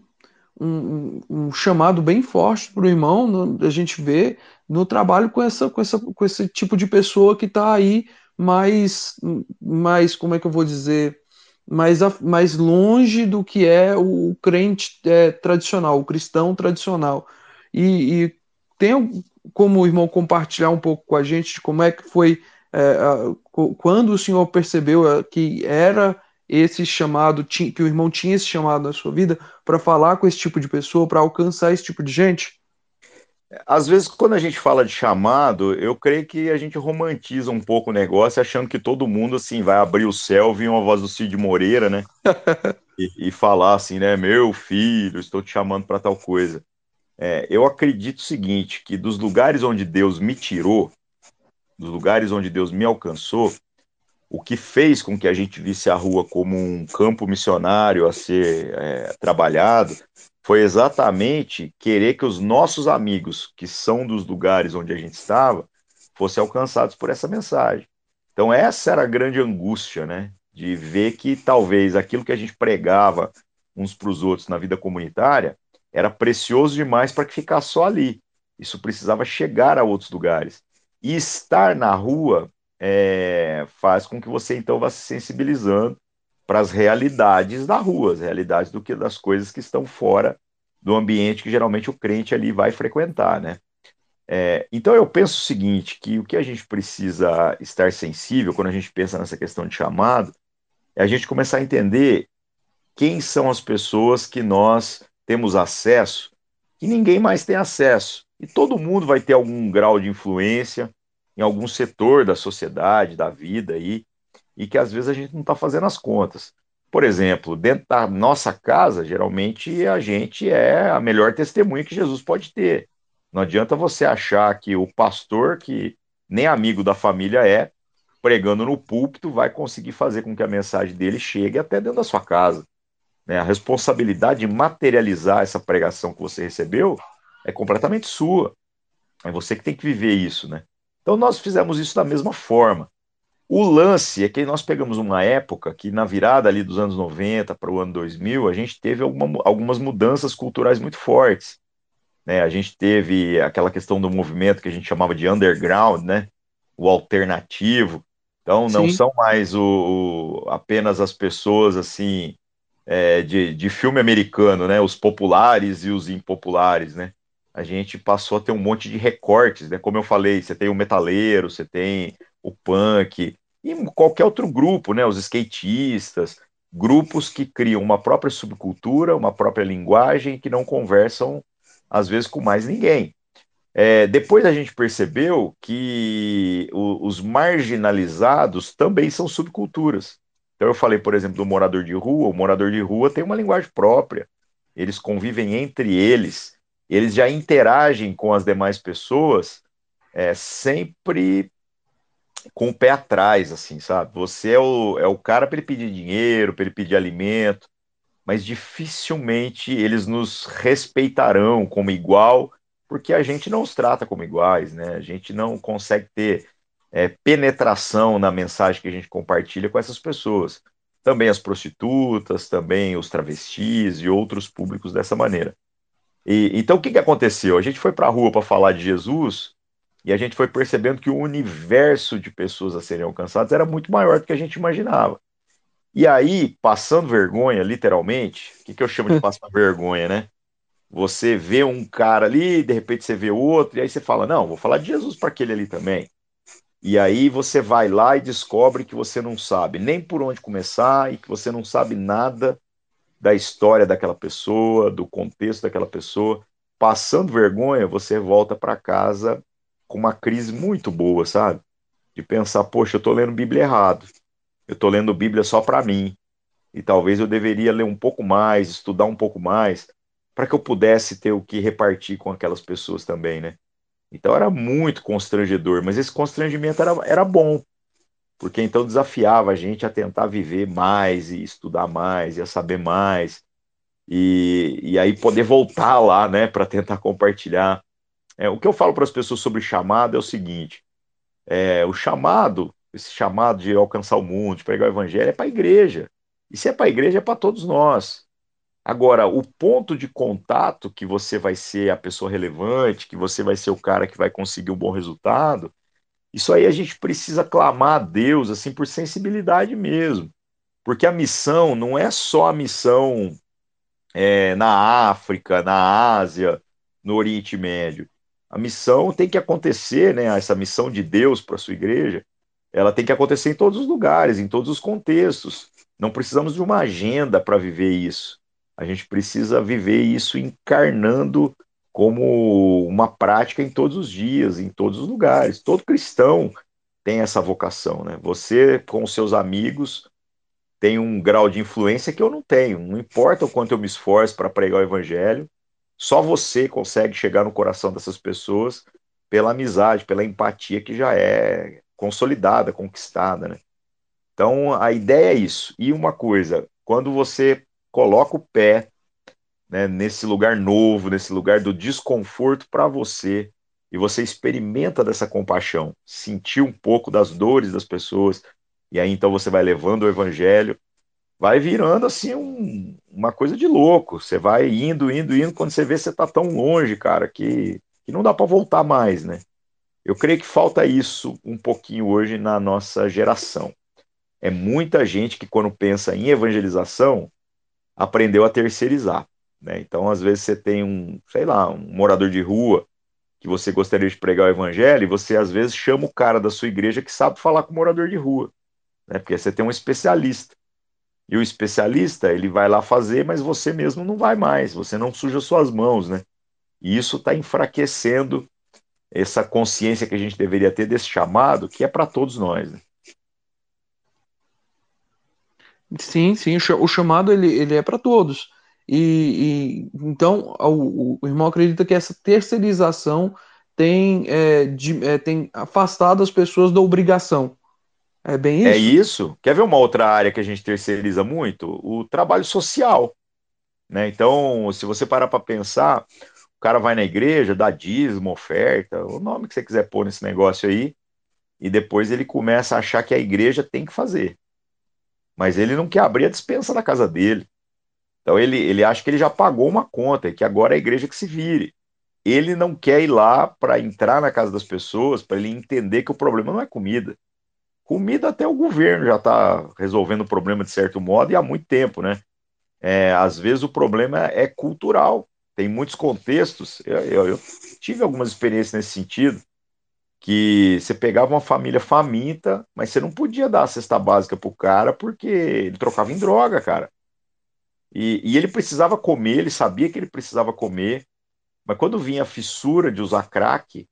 um, um, chamado bem forte para o irmão, no, a gente vê no trabalho com, essa, com, essa, com esse tipo de pessoa que está aí mais, mais, como é que eu vou dizer, mais, mais longe do que é o crente é, tradicional, o cristão tradicional. E, e tem como o irmão compartilhar um pouco com a gente de como é que foi é, quando o senhor percebeu é, que era esse chamado, que o irmão tinha esse chamado na sua vida para falar com esse tipo de pessoa, para alcançar esse tipo de gente? Às vezes, quando a gente fala de chamado, eu creio que a gente romantiza um pouco o negócio, achando que todo mundo assim vai abrir o céu, vir uma voz do Cid Moreira, né? e, e, falar assim, né? Meu filho, estou te chamando para tal coisa. É, eu acredito o seguinte, que dos lugares onde Deus me tirou, dos lugares onde Deus me alcançou, o que fez com que a gente visse a rua como um campo missionário a ser é, trabalhado foi exatamente querer que os nossos amigos, que são dos lugares onde a gente estava, fossem alcançados por essa mensagem. Então, essa era a grande angústia, né? De ver que talvez aquilo que a gente pregava uns para os outros na vida comunitária era precioso demais para que ficasse só ali. Isso precisava chegar a outros lugares. E estar na rua é, faz com que você então vá se sensibilizando para as realidades da rua, as realidades do que das coisas que estão fora do ambiente que geralmente o crente ali vai frequentar, né? É, então eu penso o seguinte, que o que a gente precisa estar sensível quando a gente pensa nessa questão de chamado, é a gente começar a entender quem são as pessoas que nós temos acesso que ninguém mais tem acesso. E todo mundo vai ter algum grau de influência em algum setor da sociedade, da vida aí, e que às vezes a gente não está fazendo as contas. Por exemplo, dentro da nossa casa, geralmente a gente é a melhor testemunha que Jesus pode ter. Não adianta você achar que o pastor, que nem amigo da família é, pregando no púlpito, vai conseguir fazer com que a mensagem dele chegue até dentro da sua casa. Né? A responsabilidade de materializar essa pregação que você recebeu é completamente sua. É você que tem que viver isso, né? Então nós fizemos isso da mesma forma. O lance é que nós pegamos uma época que, na virada ali dos anos 90 para o ano 2000, a gente teve alguma, algumas mudanças culturais muito fortes. Né? A gente teve aquela questão do movimento que a gente chamava de underground, né? o alternativo. Então, não Sim. são mais o, o, apenas as pessoas assim é, de, de filme americano, né? os populares e os impopulares. Né? A gente passou a ter um monte de recortes. Né? Como eu falei, você tem o metaleiro, você tem o punk, e qualquer outro grupo, né, os skatistas, grupos que criam uma própria subcultura, uma própria linguagem que não conversam às vezes com mais ninguém. É, depois a gente percebeu que o, os marginalizados também são subculturas. Então eu falei, por exemplo, do morador de rua. O morador de rua tem uma linguagem própria. Eles convivem entre eles. Eles já interagem com as demais pessoas é, sempre com o pé atrás, assim, sabe? Você é o, é o cara para ele pedir dinheiro, para ele pedir alimento, mas dificilmente eles nos respeitarão como igual, porque a gente não os trata como iguais, né? A gente não consegue ter é, penetração na mensagem que a gente compartilha com essas pessoas. Também as prostitutas, também os travestis e outros públicos dessa maneira. E, então, o que, que aconteceu? A gente foi para a rua para falar de Jesus e a gente foi percebendo que o universo de pessoas a serem alcançadas era muito maior do que a gente imaginava. E aí, passando vergonha, literalmente, o que, que eu chamo de passar vergonha, né? Você vê um cara ali, de repente você vê outro, e aí você fala: Não, vou falar de Jesus para aquele ali também. E aí você vai lá e descobre que você não sabe nem por onde começar e que você não sabe nada da história daquela pessoa, do contexto daquela pessoa. Passando vergonha, você volta para casa com uma crise muito boa, sabe? De pensar, poxa, eu estou lendo Bíblia errado. Eu estou lendo Bíblia só para mim. E talvez eu deveria ler um pouco mais, estudar um pouco mais, para que eu pudesse ter o que repartir com aquelas pessoas também, né? Então era muito constrangedor, mas esse constrangimento era, era bom, porque então desafiava a gente a tentar viver mais e estudar mais e a saber mais e, e aí poder voltar lá, né, para tentar compartilhar é, o que eu falo para as pessoas sobre chamado é o seguinte: é, o chamado, esse chamado de alcançar o mundo, de pregar o evangelho, é para a igreja. E se é para a igreja, é para todos nós. Agora, o ponto de contato que você vai ser a pessoa relevante, que você vai ser o cara que vai conseguir um bom resultado, isso aí a gente precisa clamar a Deus assim por sensibilidade mesmo. Porque a missão não é só a missão é, na África, na Ásia, no Oriente Médio. A missão tem que acontecer, né? Essa missão de Deus para a sua igreja, ela tem que acontecer em todos os lugares, em todos os contextos. Não precisamos de uma agenda para viver isso. A gente precisa viver isso encarnando como uma prática em todos os dias, em todos os lugares. Todo cristão tem essa vocação, né? Você com seus amigos tem um grau de influência que eu não tenho. Não importa o quanto eu me esforço para pregar o evangelho, só você consegue chegar no coração dessas pessoas pela amizade, pela empatia que já é consolidada, conquistada, né? Então, a ideia é isso. E uma coisa, quando você coloca o pé né, nesse lugar novo, nesse lugar do desconforto para você, e você experimenta dessa compaixão, sentir um pouco das dores das pessoas, e aí então você vai levando o evangelho, vai virando assim um, uma coisa de louco. Você vai indo, indo, indo, quando você vê você está tão longe, cara, que, que não dá para voltar mais, né? Eu creio que falta isso um pouquinho hoje na nossa geração. É muita gente que, quando pensa em evangelização, aprendeu a terceirizar. Né? Então, às vezes, você tem um, sei lá, um morador de rua que você gostaria de pregar o evangelho, e você, às vezes, chama o cara da sua igreja que sabe falar com o morador de rua. Né? Porque você tem um especialista. E o especialista, ele vai lá fazer, mas você mesmo não vai mais, você não suja suas mãos, né? E isso está enfraquecendo essa consciência que a gente deveria ter desse chamado, que é para todos nós. Né? Sim, sim, o chamado ele, ele é para todos. E, e então o, o, irmão acredita que essa terceirização tem, é, de, é, tem afastado as pessoas da obrigação. É bem É isso? isso. Quer ver uma outra área que a gente terceiriza muito? O trabalho social. Né? Então, se você parar para pensar, o cara vai na igreja, dá dízimo, oferta, o nome que você quiser pôr nesse negócio aí, e depois ele começa a achar que a igreja tem que fazer. Mas ele não quer abrir a dispensa da casa dele. Então ele, ele acha que ele já pagou uma conta e que agora é a igreja que se vire. Ele não quer ir lá para entrar na casa das pessoas, para ele entender que o problema não é comida. Comida até o governo já está resolvendo o problema de certo modo e há muito tempo, né? É, às vezes o problema é cultural. Tem muitos contextos. Eu, eu, eu tive algumas experiências nesse sentido que você pegava uma família faminta, mas você não podia dar a cesta básica pro cara porque ele trocava em droga, cara. E, e, ele precisava comer, ele sabia que ele precisava comer, mas quando vinha a fissura de usar crack,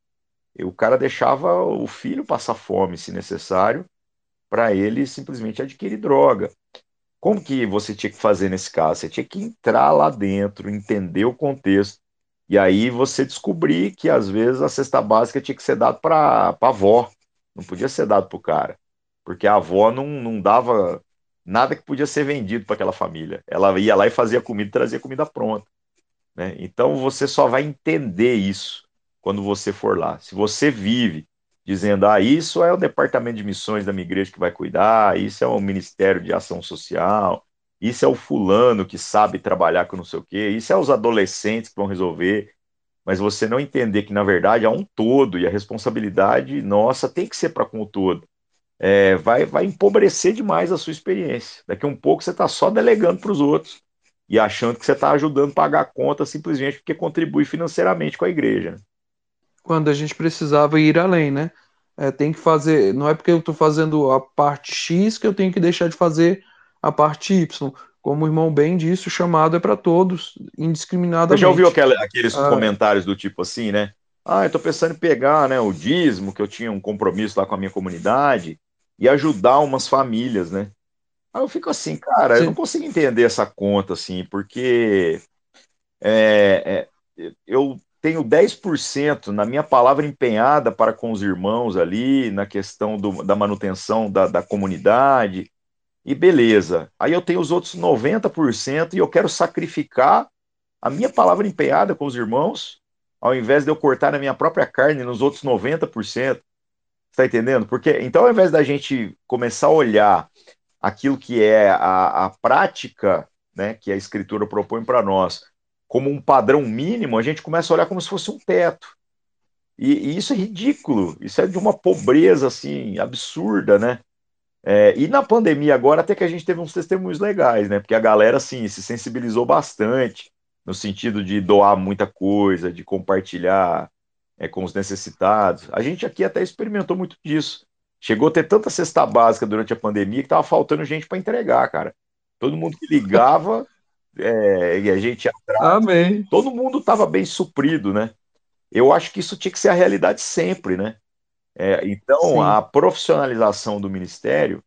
o cara deixava o filho passar fome, se necessário, para ele simplesmente adquirir droga. Como que você tinha que fazer nesse caso? Você tinha que entrar lá dentro, entender o contexto, e aí você descobrir que às vezes a cesta básica tinha que ser dado para a avó, não podia ser dado para o cara, porque a avó não, não dava nada que podia ser vendido para aquela família. Ela ia lá e fazia comida, trazia comida pronta. Né? Então você só vai entender isso quando você for lá. Se você vive dizendo, ah, isso é o departamento de missões da minha igreja que vai cuidar, isso é o Ministério de Ação Social, isso é o fulano que sabe trabalhar com não sei o quê, isso é os adolescentes que vão resolver, mas você não entender que, na verdade, há um todo e a responsabilidade nossa tem que ser para com o todo. É, vai, vai empobrecer demais a sua experiência. Daqui a um pouco você está só delegando para os outros e achando que você está ajudando a pagar a conta simplesmente porque contribui financeiramente com a igreja. Quando a gente precisava ir além, né? É, tem que fazer. Não é porque eu estou fazendo a parte X que eu tenho que deixar de fazer a parte Y. Como o irmão bem disse, o chamado é para todos, indiscriminadamente. Você já ouviu aquele, aqueles ah. comentários do tipo assim, né? Ah, eu estou pensando em pegar né, o dízimo, que eu tinha um compromisso lá com a minha comunidade, e ajudar umas famílias, né? Aí eu fico assim, cara, Sim. eu não consigo entender essa conta, assim, porque é, é, eu tenho 10% na minha palavra empenhada para com os irmãos ali, na questão do, da manutenção da, da comunidade, e beleza. Aí eu tenho os outros 90% e eu quero sacrificar a minha palavra empenhada com os irmãos, ao invés de eu cortar na minha própria carne nos outros 90%. Está entendendo? Porque então, ao invés da gente começar a olhar aquilo que é a, a prática né, que a Escritura propõe para nós como um padrão mínimo, a gente começa a olhar como se fosse um teto. E, e isso é ridículo, isso é de uma pobreza assim absurda, né? É, e na pandemia agora até que a gente teve uns testemunhos legais, né? Porque a galera assim se sensibilizou bastante no sentido de doar muita coisa, de compartilhar é, com os necessitados. A gente aqui até experimentou muito disso. Chegou a ter tanta cesta básica durante a pandemia que tava faltando gente para entregar, cara. Todo mundo que ligava é, e a gente atrás, Amém. todo mundo estava bem suprido, né? Eu acho que isso tinha que ser a realidade sempre, né? É, então, Sim. a profissionalização do ministério,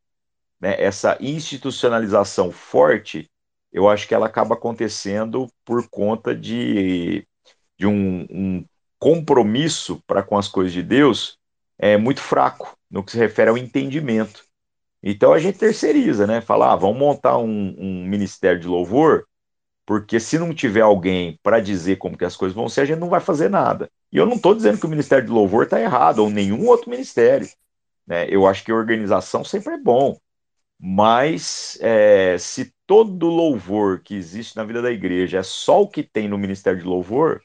né, essa institucionalização forte, eu acho que ela acaba acontecendo por conta de, de um, um compromisso para com as coisas de Deus é muito fraco no que se refere ao entendimento. Então a gente terceiriza, né? Falar, ah, vamos montar um, um ministério de louvor, porque se não tiver alguém para dizer como que as coisas vão ser, a gente não vai fazer nada. E eu não estou dizendo que o Ministério de Louvor está errado, ou nenhum outro ministério. Né? Eu acho que organização sempre é bom. Mas é, se todo louvor que existe na vida da igreja é só o que tem no Ministério de Louvor,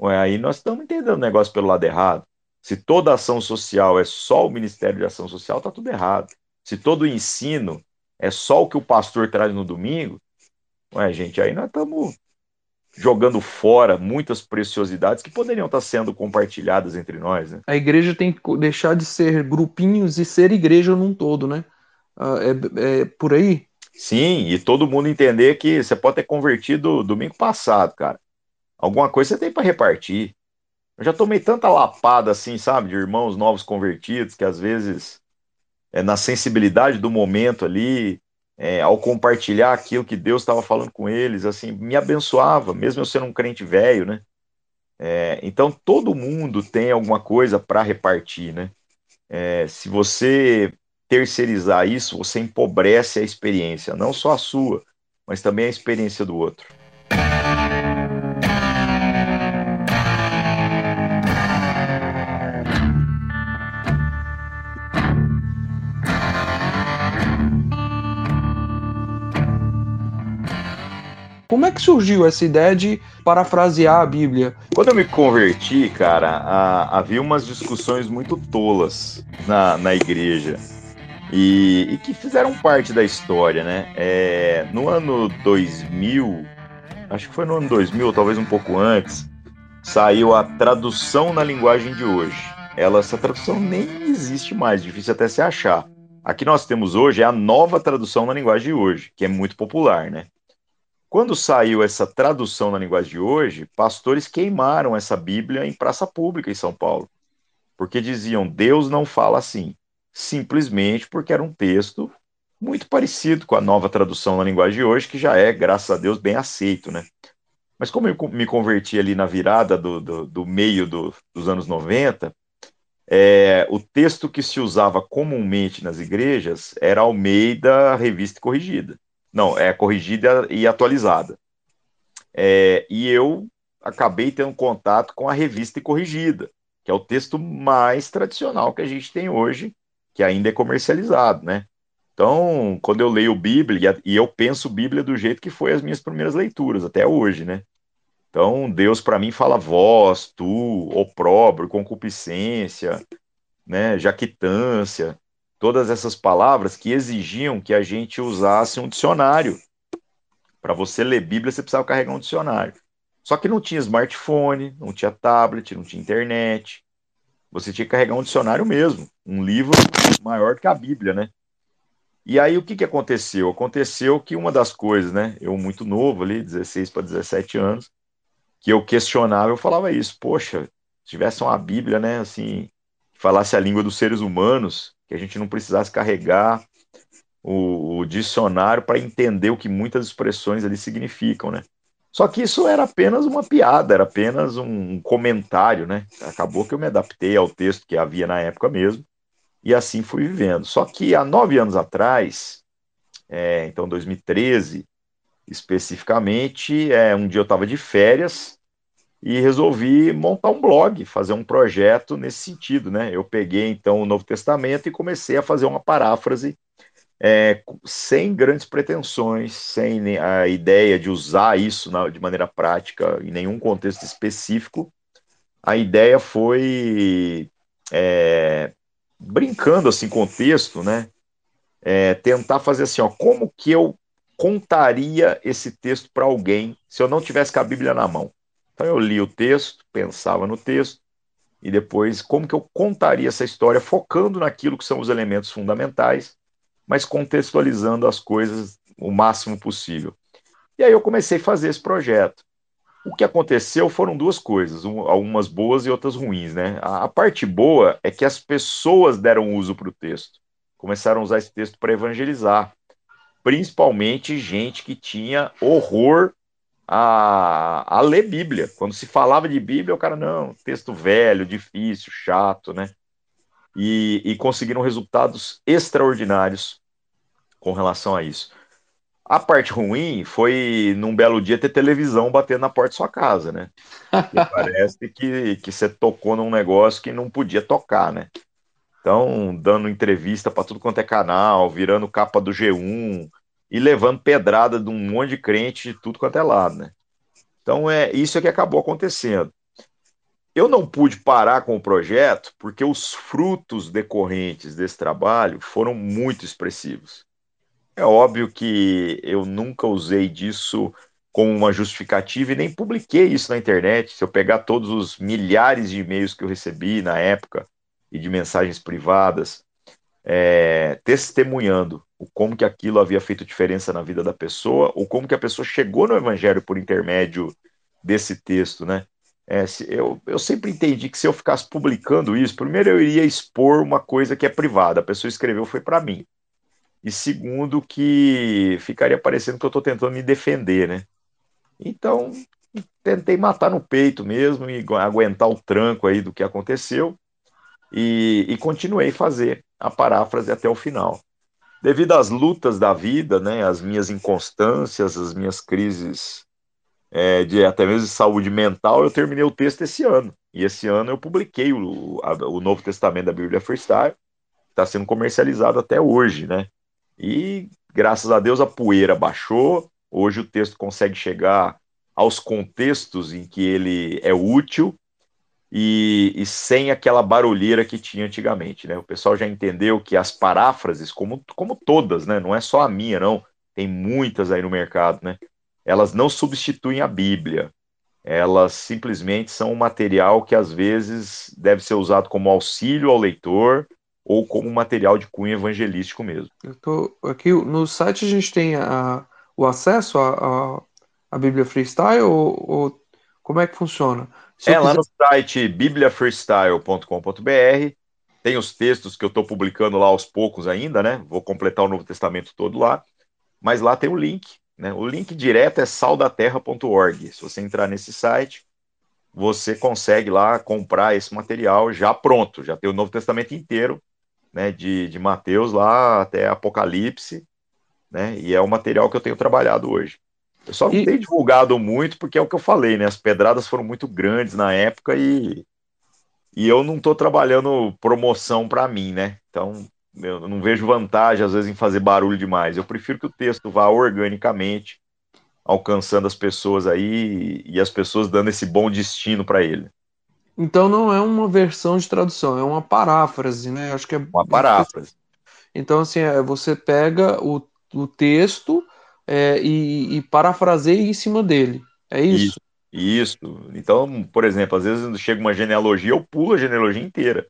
ué, aí nós estamos entendendo o negócio pelo lado errado. Se toda ação social é só o Ministério de Ação Social, está tudo errado. Se todo ensino é só o que o pastor traz no domingo, ué, gente, aí nós estamos jogando fora muitas preciosidades que poderiam estar sendo compartilhadas entre nós. Né? A igreja tem que deixar de ser grupinhos e ser igreja num todo, né? Uh, é, é, por aí? Sim, e todo mundo entender que você pode ter convertido domingo passado, cara. Alguma coisa você tem para repartir. Eu já tomei tanta lapada assim, sabe, de irmãos novos convertidos, que às vezes é na sensibilidade do momento ali, é, ao compartilhar aquilo que Deus estava falando com eles, assim, me abençoava, mesmo eu sendo um crente velho, né? É, então todo mundo tem alguma coisa para repartir, né? É, se você terceirizar isso, você empobrece a experiência, não só a sua, mas também a experiência do outro. Como é que surgiu essa ideia de parafrasear a Bíblia? Quando eu me converti, cara, a, havia umas discussões muito tolas na, na igreja. E, e, que fizeram parte da história, né? É, no ano 2000, acho que foi no ano 2000, talvez um pouco antes, saiu a tradução na linguagem de hoje. Ela, essa tradução nem existe mais, difícil até se achar. A que nós temos hoje é a nova tradução na linguagem de hoje, que é muito popular, né? Quando saiu essa tradução na linguagem de hoje, pastores queimaram essa Bíblia em praça pública em São Paulo, porque diziam Deus não fala assim, simplesmente porque era um texto muito parecido com a nova tradução na linguagem de hoje, que já é, graças a Deus, bem aceito, né? Mas como eu me converti ali na virada do, do, do meio do, dos anos 90, é, o texto que se usava comumente nas igrejas era Almeida Revista Corrigida. Não, é corrigida e atualizada. É, e eu acabei tendo contato com a revista corrigida, que é o texto mais tradicional que a gente tem hoje, que ainda é comercializado, né? Então, quando eu leio Bíblia, e eu penso Bíblia do jeito que foi as minhas primeiras leituras, até hoje, né? Então, Deus para mim fala vós, tu, opróbrio, concupiscência, né, jaquitância todas essas palavras que exigiam que a gente usasse um dicionário. Para você ler Bíblia, você precisava carregar um dicionário. Só que não tinha smartphone, não tinha tablet, não tinha internet. Você tinha que carregar um dicionário mesmo, um livro maior que a Bíblia, né? E aí o que, que aconteceu? Aconteceu que uma das coisas, né? Eu muito novo ali, 16 para 17 anos, que eu questionava, eu falava isso, poxa, se tivesse uma Bíblia, né, assim, que falasse a língua dos seres humanos, que a gente não precisasse carregar o, o dicionário para entender o que muitas expressões ali significam, né? Só que isso era apenas uma piada, era apenas um comentário, né? Acabou que eu me adaptei ao texto que havia na época mesmo, e assim fui vivendo. Só que há nove anos atrás, é, então 2013 especificamente, é, um dia eu estava de férias e resolvi montar um blog, fazer um projeto nesse sentido, né? Eu peguei então o Novo Testamento e comecei a fazer uma paráfrase é, sem grandes pretensões, sem a ideia de usar isso na, de maneira prática em nenhum contexto específico. A ideia foi é, brincando assim com o texto, né? É, tentar fazer assim, ó, como que eu contaria esse texto para alguém se eu não tivesse com a Bíblia na mão? Então eu li o texto, pensava no texto, e depois como que eu contaria essa história, focando naquilo que são os elementos fundamentais, mas contextualizando as coisas o máximo possível. E aí eu comecei a fazer esse projeto. O que aconteceu foram duas coisas, algumas boas e outras ruins, né? A, parte boa é que as pessoas deram uso para o texto, começaram a usar esse texto para evangelizar, principalmente gente que tinha horror a, a ler Bíblia. Quando se falava de Bíblia, o cara, não, texto velho, difícil, chato, né? E, e conseguiram resultados extraordinários com relação a isso. A parte ruim foi, num belo dia, ter televisão batendo na porta da sua casa, né? parece que, que você tocou num negócio que não podia tocar, né? Então, dando entrevista para tudo quanto é canal, virando capa do G1, e levando pedrada de um monte de crente de tudo quanto é lado, né? Então é isso é que acabou acontecendo. Eu não pude parar com o projeto porque os frutos decorrentes desse trabalho foram muito expressivos. É óbvio que eu nunca usei disso como uma justificativa e nem publiquei isso na internet. Se eu pegar todos os milhares de e-mails que eu recebi na época e de mensagens privadas, é, testemunhando o como que aquilo havia feito diferença na vida da pessoa, ou como que a pessoa chegou no evangelho por intermédio desse texto, né? É, eu, eu sempre entendi que se eu ficasse publicando isso, primeiro eu iria expor uma coisa que é privada, a pessoa escreveu foi para mim. E segundo, que ficaria parecendo que eu estou tentando me defender, né? Então, tentei matar no peito mesmo e aguentar o tranco aí do que aconteceu e, e continuei fazer a paráfrase até o final. Devido às lutas da vida, né, as minhas inconstâncias, as minhas crises é, de até mesmo de saúde mental, eu terminei o texto esse ano. E esse ano eu publiquei o, a, o Novo Testamento da Bíblia Freestyle, está sendo comercializado até hoje, né? E graças a Deus a poeira baixou. Hoje o texto consegue chegar aos contextos em que ele é útil e, e, sem aquela barulheira que tinha antigamente, né? O pessoal já entendeu que as paráfrases, como, como todas, né? Não é só a minha, não. Tem muitas aí no mercado, né? Elas não substituem a Bíblia. Elas simplesmente são um material que às vezes deve ser usado como auxílio ao leitor ou como material de cunho evangelístico mesmo. Eu tô aqui no site a gente tem a, o acesso à a, a, Bíblia Freestyle ou, ou, como é que funciona? Se é lá no site bibliafreestyle.com.br tem os textos que eu estou publicando lá aos poucos ainda, né? Vou completar o Novo Testamento todo lá, mas lá tem o link, né? O link direto é saldaterra.org. Se você entrar nesse site, você consegue lá comprar esse material já pronto, já tem o Novo Testamento inteiro né, de, de Mateus lá até Apocalipse, né, e é o material que eu tenho trabalhado hoje. Eu só não e... tenho divulgado muito porque é o que eu falei, né, as pedradas foram muito grandes na época e, e eu não estou trabalhando promoção para mim, né, então eu não vejo vantagem às vezes em fazer barulho demais, eu prefiro que o texto vá organicamente alcançando as pessoas aí e as pessoas dando esse bom destino para ele. Então não é uma versão de tradução, é uma paráfrase, né? Acho que é uma paráfrase. Então, assim, é, você pega o, o texto é, e, e parafraseia em cima dele. É isso? isso? Isso. Então, por exemplo, às vezes chega uma genealogia, eu pulo a genealogia inteira.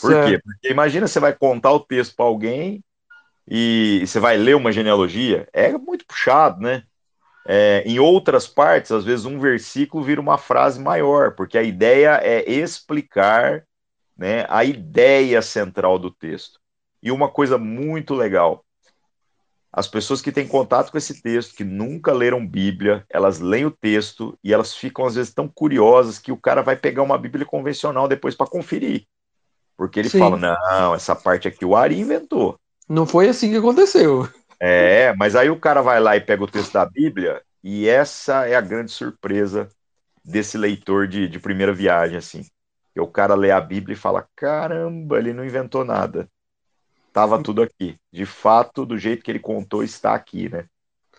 Por certo. quê? Porque imagina você vai contar o texto para alguém e você vai ler uma genealogia, é muito puxado, né? É, em outras partes, às vezes um versículo vira uma frase maior, porque a ideia é explicar né, a ideia central do texto. E uma coisa muito legal: as pessoas que têm contato com esse texto, que nunca leram Bíblia, elas leem o texto e elas ficam às vezes tão curiosas que o cara vai pegar uma Bíblia convencional depois para conferir. Porque ele Sim. fala: não, essa parte aqui o Ari inventou. Não foi assim que aconteceu. É, mas aí o cara vai lá e pega o texto da Bíblia, e essa é a grande surpresa desse leitor de, de primeira viagem, assim. Que o cara lê a Bíblia e fala: caramba, ele não inventou nada. Tava tudo aqui. De fato, do jeito que ele contou, está aqui, né?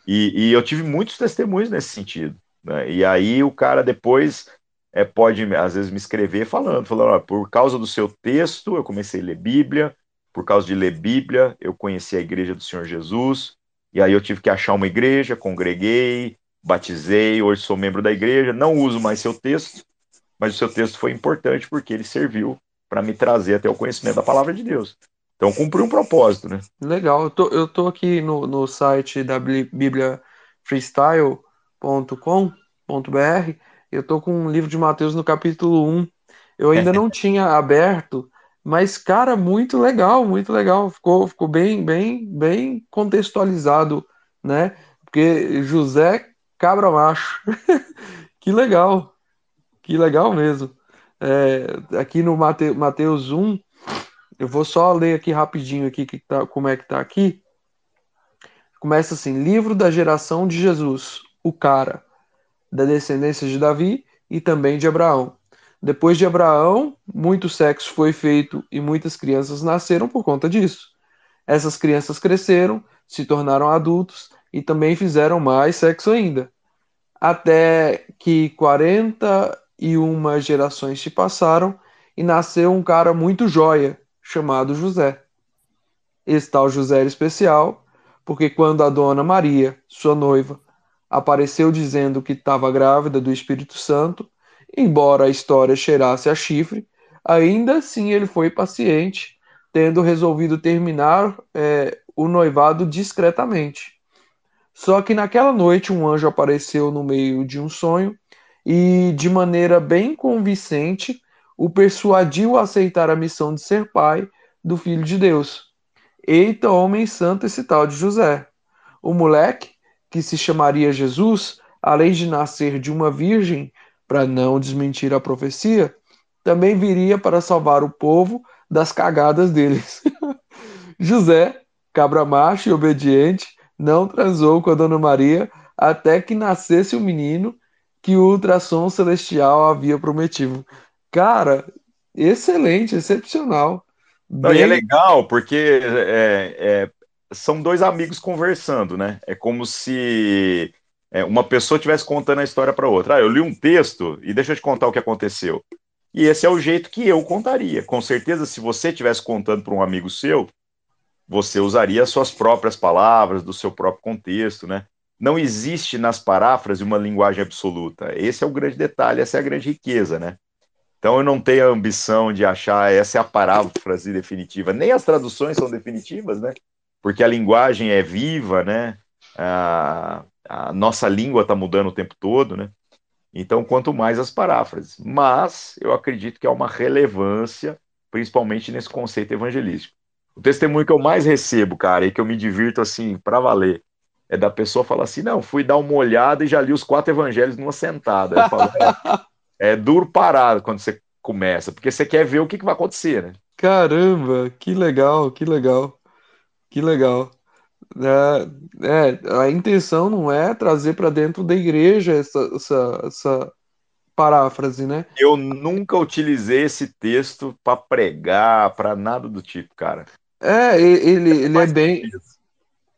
E, e eu tive muitos testemunhos nesse sentido. Né? E aí o cara depois é, pode, às vezes, me escrever falando, falando, por causa do seu texto, eu comecei a ler Bíblia, por causa de ler Bíblia, eu conheci a igreja do Senhor Jesus, e aí eu tive que achar uma igreja, congreguei, batizei, hoje sou membro da igreja, não uso mais seu texto, mas o seu texto foi importante porque ele serviu para me trazer até o conhecimento da palavra de Deus. Então cumpri um propósito, né? Legal, eu tô, eu tô aqui no, no site da Bíblia freestyle.com.br, eu tô com um livro de Mateus no capítulo 1. Eu ainda não tinha aberto, mas, cara, muito legal, muito legal. Ficou, ficou bem, bem, bem contextualizado, né? Porque José Cabra Macho. que legal. Que legal mesmo. É, aqui no Mate, Mateus 1, eu vou só ler aqui rapidinho aqui que tá, como é que tá aqui. Começa assim: Livro da geração de Jesus, o cara, da descendência de Davi e também de Abraão. Depois de Abraão, muito sexo foi feito e muitas crianças nasceram por conta disso. Essas crianças cresceram, se tornaram adultos e também fizeram mais sexo ainda. Até que 41 gerações se passaram e nasceu um cara muito joia, chamado José. Esse tal José era especial, porque quando a dona Maria, sua noiva, apareceu dizendo que estava grávida do Espírito Santo, Embora a história cheirasse a chifre, ainda assim ele foi paciente, tendo resolvido terminar é, o noivado discretamente. Só que naquela noite um anjo apareceu no meio de um sonho e, de maneira bem convincente, o persuadiu a aceitar a missão de ser pai do Filho de Deus. Eita, homem santo esse tal de José. O moleque, que se chamaria Jesus, além de nascer de uma virgem, para não desmentir a profecia, também viria para salvar o povo das cagadas deles. José, cabra macho e obediente, não transou com a Dona Maria até que nascesse o menino que o ultrassom celestial havia prometido. Cara, excelente, excepcional. Não, Bem... E é legal, porque é, é, são dois amigos conversando, né? É como se é, uma pessoa estivesse contando a história para outra. Ah, eu li um texto e deixa eu te contar o que aconteceu. E esse é o jeito que eu contaria. Com certeza, se você estivesse contando para um amigo seu, você usaria as suas próprias palavras, do seu próprio contexto, né? Não existe nas paráfrases uma linguagem absoluta. Esse é o grande detalhe, essa é a grande riqueza, né? Então eu não tenho a ambição de achar essa é a paráfrase definitiva. Nem as traduções são definitivas, né? Porque a linguagem é viva, né? A, a nossa língua está mudando o tempo todo, né? Então, quanto mais as paráfrases. Mas eu acredito que há uma relevância, principalmente nesse conceito evangelístico. O testemunho que eu mais recebo, cara, e que eu me divirto assim, para valer, é da pessoa falar assim: não, fui dar uma olhada e já li os quatro evangelhos numa sentada. Eu falo, é, duro parar quando você começa, porque você quer ver o que, que vai acontecer, né? Caramba, que legal, que legal, que legal. É, é, a intenção não é trazer para dentro da igreja essa, essa, essa paráfrase, né? Eu nunca utilizei esse texto para pregar, para nada do tipo, cara. É, ele, ele é bem.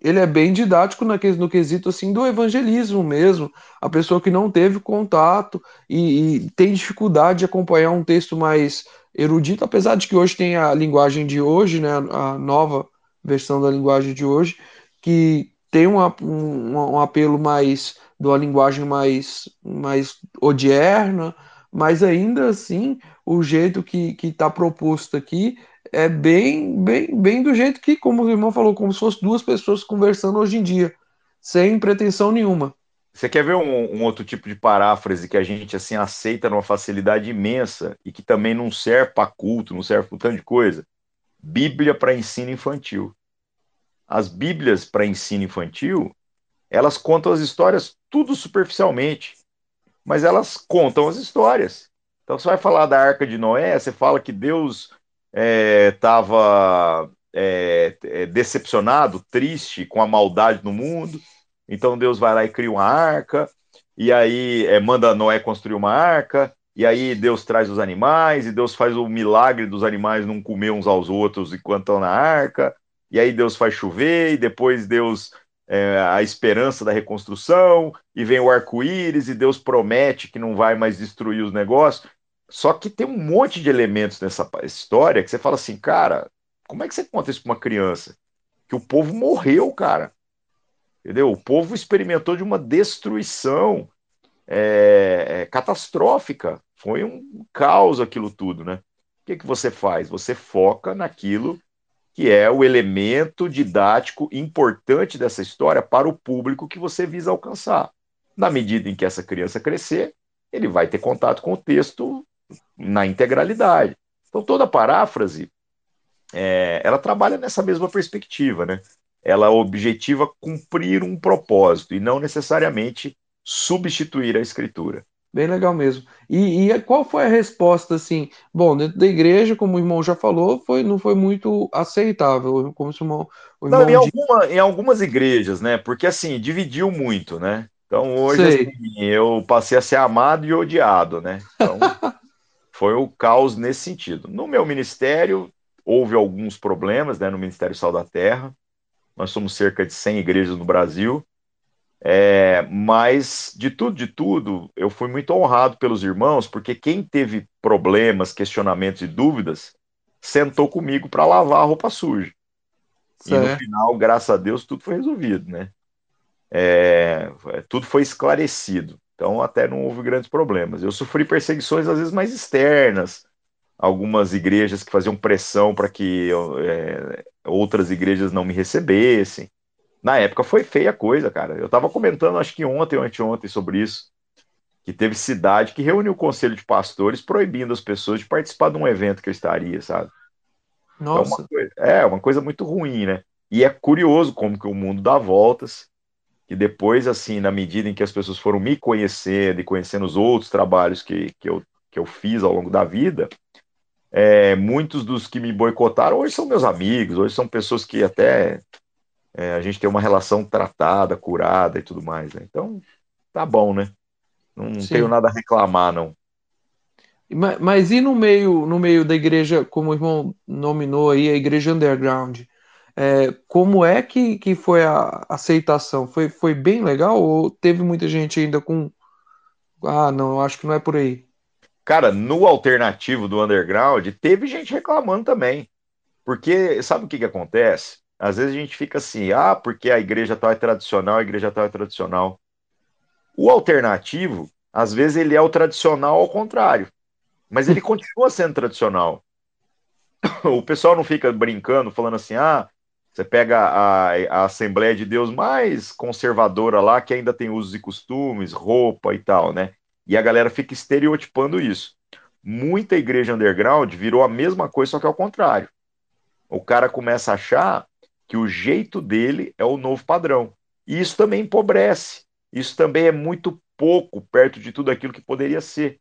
Ele é bem didático no quesito assim do evangelismo mesmo. A pessoa que não teve contato e, e tem dificuldade de acompanhar um texto mais erudito, apesar de que hoje tem a linguagem de hoje, né, a nova versão da linguagem de hoje, que tem um, um, um apelo mais de uma linguagem mais, mais odierna, mas ainda assim o jeito que está proposto aqui é bem, bem, bem do jeito que, como o irmão falou, como se fossem duas pessoas conversando hoje em dia, sem pretensão nenhuma. Você quer ver um, um, outro tipo de paráfrase que a gente assim aceita numa facilidade imensa e que também não serve para culto, não serve para um tanto de coisa? Bíblia para ensino infantil. As Bíblias para ensino infantil, elas contam as histórias tudo superficialmente, mas elas contam as histórias. Então você vai falar da Arca de Noé, você fala que Deus estava é, é, é, decepcionado, triste com a maldade no mundo. Então Deus vai lá e cria uma arca, e aí é, manda Noé construir uma arca, e aí Deus traz os animais, e Deus faz o milagre dos animais não comer uns aos outros enquanto estão na arca, e aí Deus faz chover, e depois Deus é, a esperança da reconstrução, e vem o arco-íris, e Deus promete que não vai mais destruir os negócios. Só que tem um monte de elementos nessa história que você fala assim, cara, como é que você conta isso para uma criança? Que o povo morreu, cara. Entendeu? O povo experimentou de uma destruição é, é, catastrófica. Foi um caos aquilo tudo, né? O que, que você faz? Você foca naquilo que é o elemento didático importante dessa história para o público que você visa alcançar. Na medida em que essa criança crescer, ele vai ter contato com o texto na integralidade. Então, toda paráfrase, é, ela trabalha nessa mesma perspectiva, né? Ela objetiva cumprir um propósito e não necessariamente substituir a escritura. Bem legal mesmo. E, e, qual foi a resposta, assim? Bom, dentro da igreja, como o irmão já falou, foi, não foi muito aceitável. Como se o irmão, o irmão não, em, alguma, em, algumas igrejas, né? Porque assim, dividiu muito, né? Então hoje assim, eu passei a ser amado e odiado, né? Então, foi o caos nesse sentido. No meu ministério, houve alguns problemas, né, no Ministério Sal da Terra. Nós somos cerca de 100 igrejas no Brasil. É, mas, de tudo, de tudo, eu fui muito honrado pelos irmãos, porque quem teve problemas, questionamentos e dúvidas, sentou comigo para lavar a roupa suja. Certo. E no final, graças a Deus, tudo foi resolvido, né? É, tudo foi esclarecido. Então, até não houve grandes problemas. Eu sofri perseguições, às vezes, mais externas. Algumas igrejas que faziam pressão para que é, outras igrejas não me recebessem. Na época foi feia a coisa, cara. Eu estava comentando, acho que ontem ou anteontem, sobre isso. Que teve cidade que reuniu o conselho de pastores proibindo as pessoas de participar de um evento que eu estaria, sabe? Nossa. Então, uma coisa, é, uma coisa muito ruim, né? E é curioso como que o mundo dá voltas que depois, assim, na medida em que as pessoas foram me conhecendo e conhecendo os outros trabalhos que, que, eu, que eu fiz ao longo da vida, é, muitos dos que me boicotaram hoje são meus amigos, hoje são pessoas que até é, a gente tem uma relação tratada, curada e tudo mais. Né? Então, tá bom, né? Não tenho nada a reclamar, não. Mas, mas, e no meio, no meio da igreja, como o irmão nominou aí, a igreja underground? É, como é que, que foi a aceitação? Foi, foi bem legal ou teve muita gente ainda com. Ah, não, acho que não é por aí. Cara, no alternativo do underground, teve gente reclamando também. Porque sabe o que, que acontece? Às vezes a gente fica assim, ah, porque a igreja tal é tradicional, a igreja tal é tradicional. O alternativo, às vezes, ele é o tradicional ao contrário. Mas ele continua sendo tradicional. O pessoal não fica brincando, falando assim, ah, você pega a, a Assembleia de Deus mais conservadora lá, que ainda tem usos e costumes, roupa e tal, né? E a galera fica estereotipando isso. Muita igreja underground virou a mesma coisa, só que ao contrário. O cara começa a achar que o jeito dele é o novo padrão. E isso também empobrece. Isso também é muito pouco perto de tudo aquilo que poderia ser.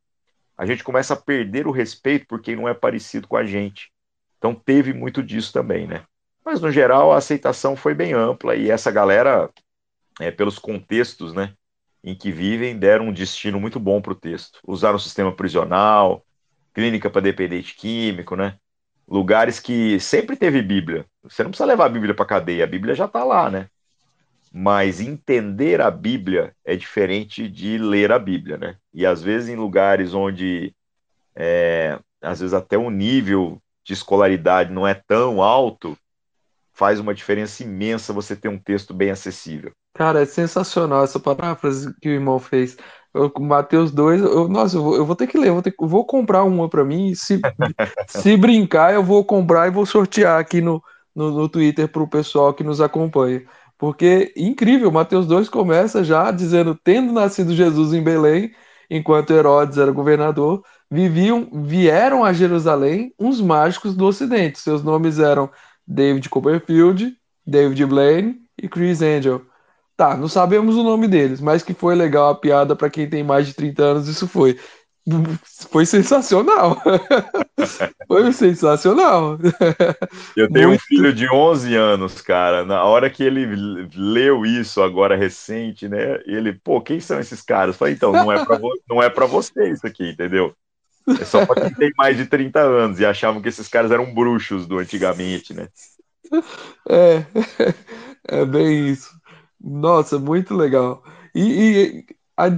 A gente começa a perder o respeito por quem não é parecido com a gente. Então teve muito disso também, né? Mas no geral a aceitação foi bem ampla e essa galera, é, pelos contextos, né, em que vivem, deram um destino muito bom para o texto. Usaram o sistema prisional, clínica para dependente químico, né? Lugares que sempre teve Bíblia. Você não precisa levar a Bíblia para cadeia, a Bíblia já está lá, né? Mas entender a Bíblia é diferente de ler a Bíblia, né? E às vezes em lugares onde, é, às vezes até o nível de escolaridade não é tão alto, faz uma diferença imensa você ter um texto bem acessível. Cara, é sensacional essa paráfrase que o irmão fez. Eu, Mateus 2, eu, nossa, eu vou, eu vou, ter que ler, vou, ter, vou comprar uma para mim. Se, se brincar, eu vou comprar e vou sortear aqui no, no, no Twitter para o pessoal que nos acompanha. Porque incrível, Mateus 2 começa já dizendo: tendo nascido Jesus em Belém, enquanto Herodes era governador, viviam, vieram a Jerusalém uns mágicos do Ocidente. Seus nomes eram David Copperfield, David Blaine e Chris Angel. Tá, não sabemos o nome deles, mas que foi legal a piada para quem tem mais de 30 anos, isso foi. Foi sensacional. foi sensacional. Eu tenho Muito... um filho de 11 anos, cara. Na hora que ele leu isso agora recente, né? Ele, pô, quem são esses caras? Eu falei, então, não é para vo... não é para você isso aqui, entendeu? É só para quem tem mais de 30 anos e achavam que esses caras eram bruxos do antigamente, né? É, é bem isso. Nossa, muito legal. E, e a,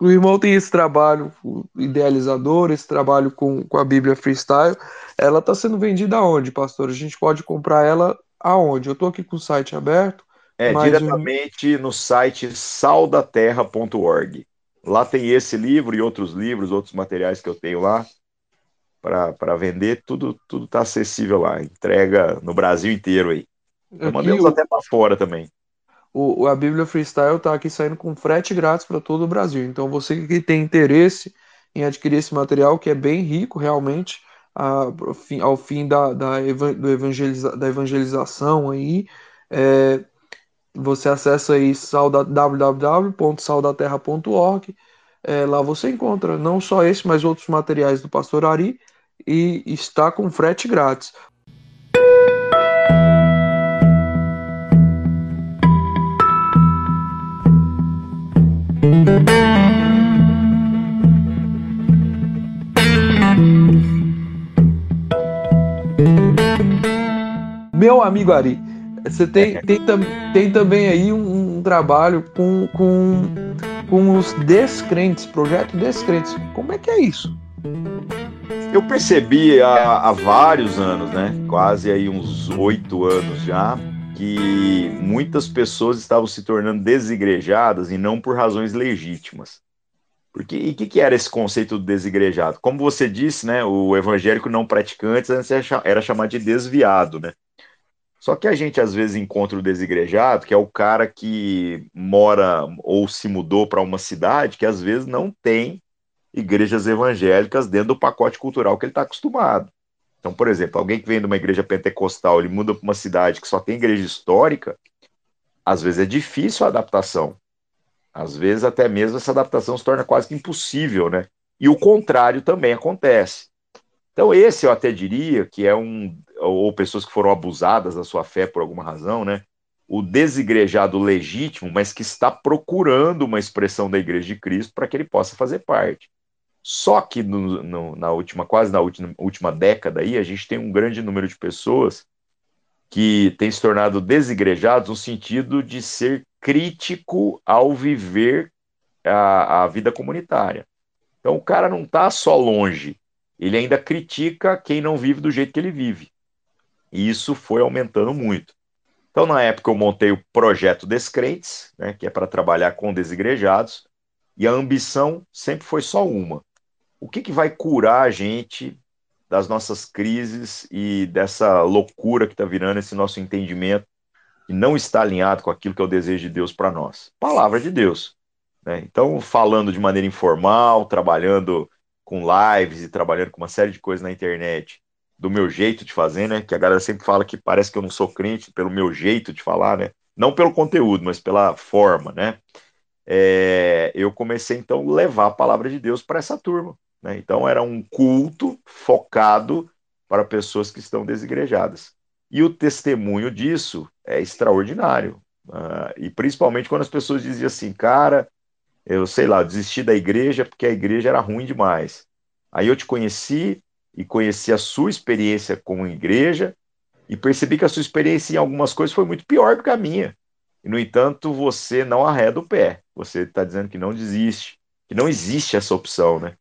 o irmão tem esse trabalho idealizador, esse trabalho com, com a Bíblia Freestyle. Ela está sendo vendida aonde, pastor? A gente pode comprar ela aonde? Eu estou aqui com o site aberto. É, diretamente um... no site saldaterra.org. Lá tem esse livro e outros livros, outros materiais que eu tenho lá para vender. Tudo tudo está acessível lá. Entrega no Brasil inteiro aí. Mandamos o... até para fora também o, a Bíblia Freestyle está aqui saindo com frete grátis para todo o Brasil. Então, você que tem interesse em adquirir esse material, que é bem rico realmente, a, ao fim da, da, evangeliza, da evangelização aí, é, você acessa aí www.saudaterra.org. É, lá você encontra não só esse, mas outros materiais do Pastor Ari e está com frete grátis. Meu amigo Ari, você tem, tem, tem também aí um, um trabalho com, com, com os descrentes, projeto descrentes. Como é que é isso? Eu percebi há, há vários anos, né? Quase aí uns oito anos já, que muitas pessoas estavam se tornando desigrejadas e não por razões legítimas. Porque, e o que, que, era esse conceito do desigrejado? Como você disse, né, o evangélico não praticante antes era chamado de desviado, né? Só que a gente às vezes encontra o desigrejado, que é o cara que mora ou se mudou para uma cidade que às vezes não tem igrejas evangélicas dentro do pacote cultural que ele está acostumado. Então, por exemplo, alguém que vem de uma igreja pentecostal, ele muda para uma cidade que só tem igreja histórica, às vezes é difícil a adaptação. Às vezes até mesmo essa adaptação se torna quase que impossível, né? E o contrário também acontece. Então, esse eu até diria que é um. Ou pessoas que foram abusadas da sua fé por alguma razão, né? O desigrejado legítimo, mas que está procurando uma expressão da Igreja de Cristo para que ele possa fazer parte. Só que no, no, na última, quase na última, última década aí, a gente tem um grande número de pessoas que têm se tornado desigrejados no sentido de ser crítico ao viver a, a vida comunitária. Então o cara não está só longe, ele ainda critica quem não vive do jeito que ele vive. E isso foi aumentando muito. Então, na época, eu montei o projeto Descrentes, né, que é para trabalhar com desigrejados, e a ambição sempre foi só uma. O que, que vai curar a gente das nossas crises e dessa loucura que está virando esse nosso entendimento e não está alinhado com aquilo que é o desejo de Deus para nós? Palavra de Deus. Né? Então, falando de maneira informal, trabalhando com lives e trabalhando com uma série de coisas na internet, do meu jeito de fazer, né? Que a galera sempre fala que parece que eu não sou crente pelo meu jeito de falar, né? Não pelo conteúdo, mas pela forma, né? É, eu comecei então a levar a palavra de Deus para essa turma. Né? Então era um culto focado para pessoas que estão desigrejadas. E o testemunho disso é extraordinário. Uh, e principalmente quando as pessoas diziam assim, cara, eu sei lá, desisti da igreja porque a igreja era ruim demais. Aí eu te conheci e conheci a sua experiência como igreja e percebi que a sua experiência em algumas coisas foi muito pior do que a minha. E, no entanto, você não arreda o pé. Você está dizendo que não desiste, que não existe essa opção, né?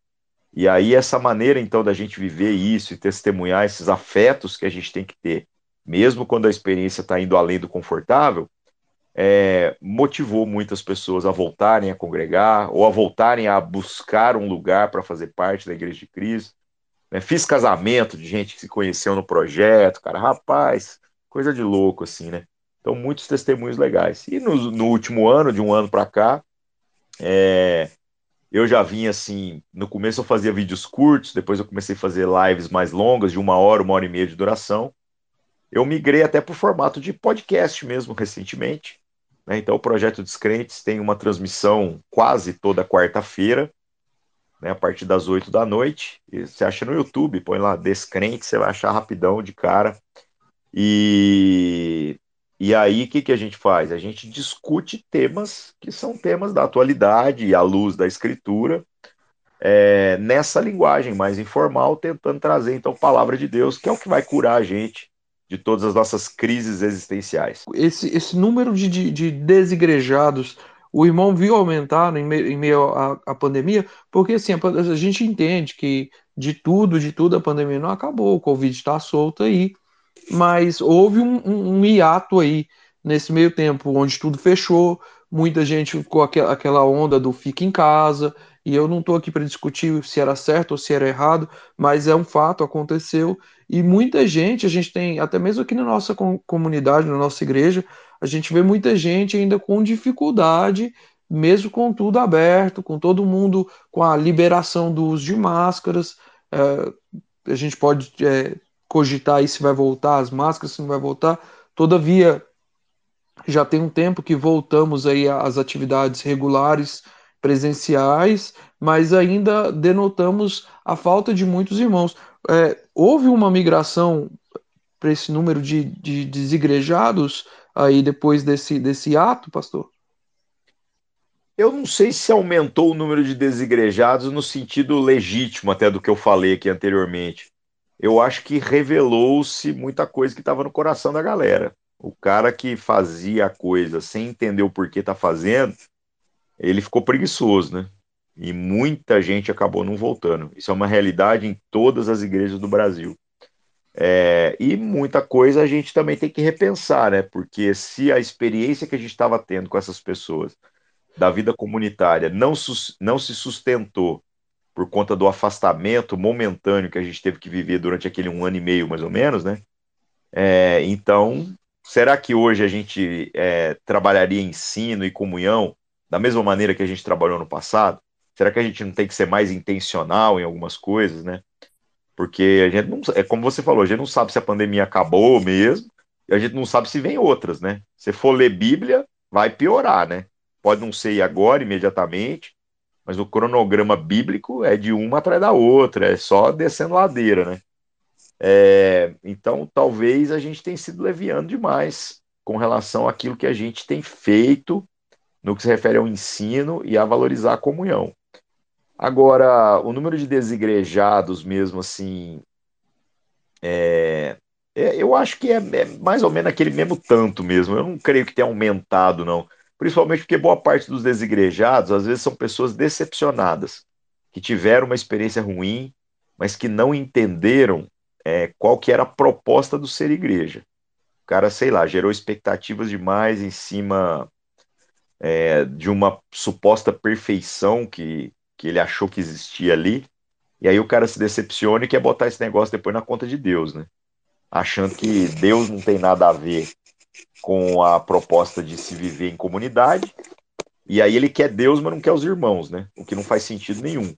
E aí, essa maneira, então, da gente viver isso e testemunhar esses afetos que a gente tem que ter, mesmo quando a experiência está indo além do confortável, é, motivou muitas pessoas a voltarem a congregar ou a voltarem a buscar um lugar para fazer parte da Igreja de Cristo. Né? Fiz casamento de gente que se conheceu no projeto, cara, rapaz, coisa de louco assim, né? Então, muitos testemunhos legais. E no, no último ano, de um ano para cá, é, eu já vinha assim, no começo eu fazia vídeos curtos, depois eu comecei a fazer lives mais longas, de uma hora, uma hora e meia de duração. Eu migrei até para o formato de podcast mesmo recentemente. Né? Então, o Projeto Descrentes tem uma transmissão quase toda quarta-feira, né? a partir das 8 da noite. E você acha no YouTube, põe lá Descrentes, você vai achar rapidão de cara. E, e aí, o que, que a gente faz? A gente discute temas que são temas da atualidade, à luz da escritura, é, nessa linguagem mais informal, tentando trazer, então, palavra de Deus, que é o que vai curar a gente de todas as nossas crises existenciais. Esse, esse número de, de, de desigrejados, o irmão viu aumentar em meio, à, à, pandemia, porque assim, a, a, gente entende que de tudo, de tudo, a pandemia não acabou, o Covid está solto aí, mas houve um, um, um, hiato aí nesse meio tempo, onde tudo fechou, muita gente ficou aquela, aquela onda do fica em casa, e eu não estou aqui para discutir se era certo ou se era errado, mas é um fato, aconteceu, e muita gente, a gente tem, até mesmo aqui na nossa comunidade, na nossa igreja, a gente vê muita gente ainda com dificuldade, mesmo com tudo aberto, com todo mundo, com a liberação do uso de máscaras, é, a gente pode é, cogitar aí se vai voltar as máscaras, se não vai voltar, todavia, já tem um tempo que voltamos aí às atividades regulares, presenciais, mas ainda denotamos a falta de muitos irmãos. É, houve uma migração para esse número de, de desigrejados aí depois desse, desse ato, pastor? Eu não sei se aumentou o número de desigrejados no sentido legítimo, até do que eu falei aqui anteriormente. Eu acho que revelou-se muita coisa que estava no coração da galera. O cara que fazia a coisa sem entender o porquê está fazendo, ele ficou preguiçoso, né? E muita gente acabou não voltando. Isso é uma realidade em todas as igrejas do Brasil. É, e muita coisa a gente também tem que repensar, né? Porque se a experiência que a gente estava tendo com essas pessoas da vida comunitária não, não se sustentou por conta do afastamento momentâneo que a gente teve que viver durante aquele um ano e meio, mais ou menos, né? É, então, será que hoje a gente é, trabalharia ensino e comunhão da mesma maneira que a gente trabalhou no passado? Será que a gente não tem que ser mais intencional em algumas coisas, né? Porque a gente não, é como você falou, a gente não sabe se a pandemia acabou mesmo, e a gente não sabe se vem outras, né? Se for ler Bíblia, vai piorar, né? Pode não ser agora, imediatamente, mas o cronograma bíblico é de uma atrás da outra, é só descendo ladeira, né? É, então, talvez a gente tenha sido leviando demais com relação àquilo que a gente tem feito no que se refere ao ensino e a valorizar a comunhão. Agora, o número de desigrejados mesmo assim, é, é, eu acho que é, é, mais ou menos aquele mesmo tanto mesmo. Eu não creio que tenha aumentado, não. Principalmente porque boa parte dos desigrejados, às vezes, são pessoas decepcionadas, que tiveram uma experiência ruim, mas que não entenderam é, qual que era a proposta do ser igreja. O cara, sei lá, gerou expectativas demais em cima é, de uma suposta perfeição que, que ele achou que existia ali, e aí o cara se decepciona e quer botar esse negócio depois na conta de Deus, né? Achando que Deus não tem nada a ver com a proposta de se viver em comunidade, e aí ele quer Deus, mas não quer os irmãos, né? O que não faz sentido nenhum.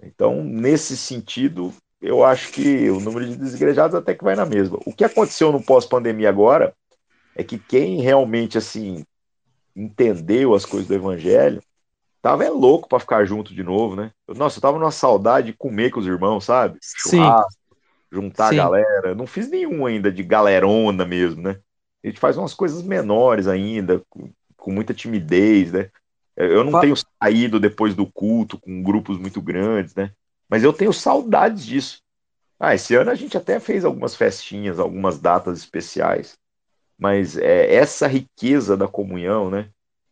Então, nesse sentido, eu acho que o número de desigrejados até que vai na mesma. O que aconteceu no pós-pandemia agora é que quem realmente assim entendeu as coisas do evangelho tava é louco para ficar junto de novo, né? Nossa, eu tava numa saudade de comer com os irmãos, sabe? Churrasco, juntar Sim. a galera. Não fiz nenhum ainda de galerona mesmo, né? A gente faz umas coisas menores ainda, com, com muita timidez, né? Eu não tenho saído depois do culto com grupos muito grandes, né? Mas eu tenho saudades disso. Ah, esse ano a gente até fez algumas festinhas, algumas datas especiais. Mas é, essa riqueza da comunhão, né?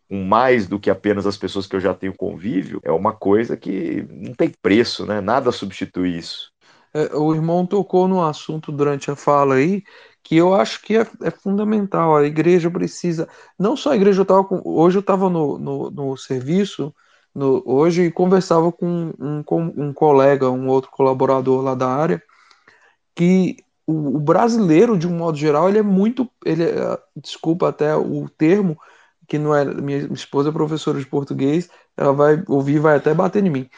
Com mais do que apenas as pessoas que eu já tenho convívio, é uma coisa que não tem preço, né? Nada substitui isso. É, o irmão tocou no assunto durante a fala aí, que eu acho que é, é fundamental. A igreja precisa. Não só a igreja, eu tava hoje eu estava no, no, no serviço no, hoje e conversava com um, com um colega, um outro colaborador lá da área, que o, o, brasileiro, de um modo geral, ele é muito. Ele é, desculpa até o termo, que não é. Minha, esposa é professora de português, ela vai ouvir vai até bater em mim.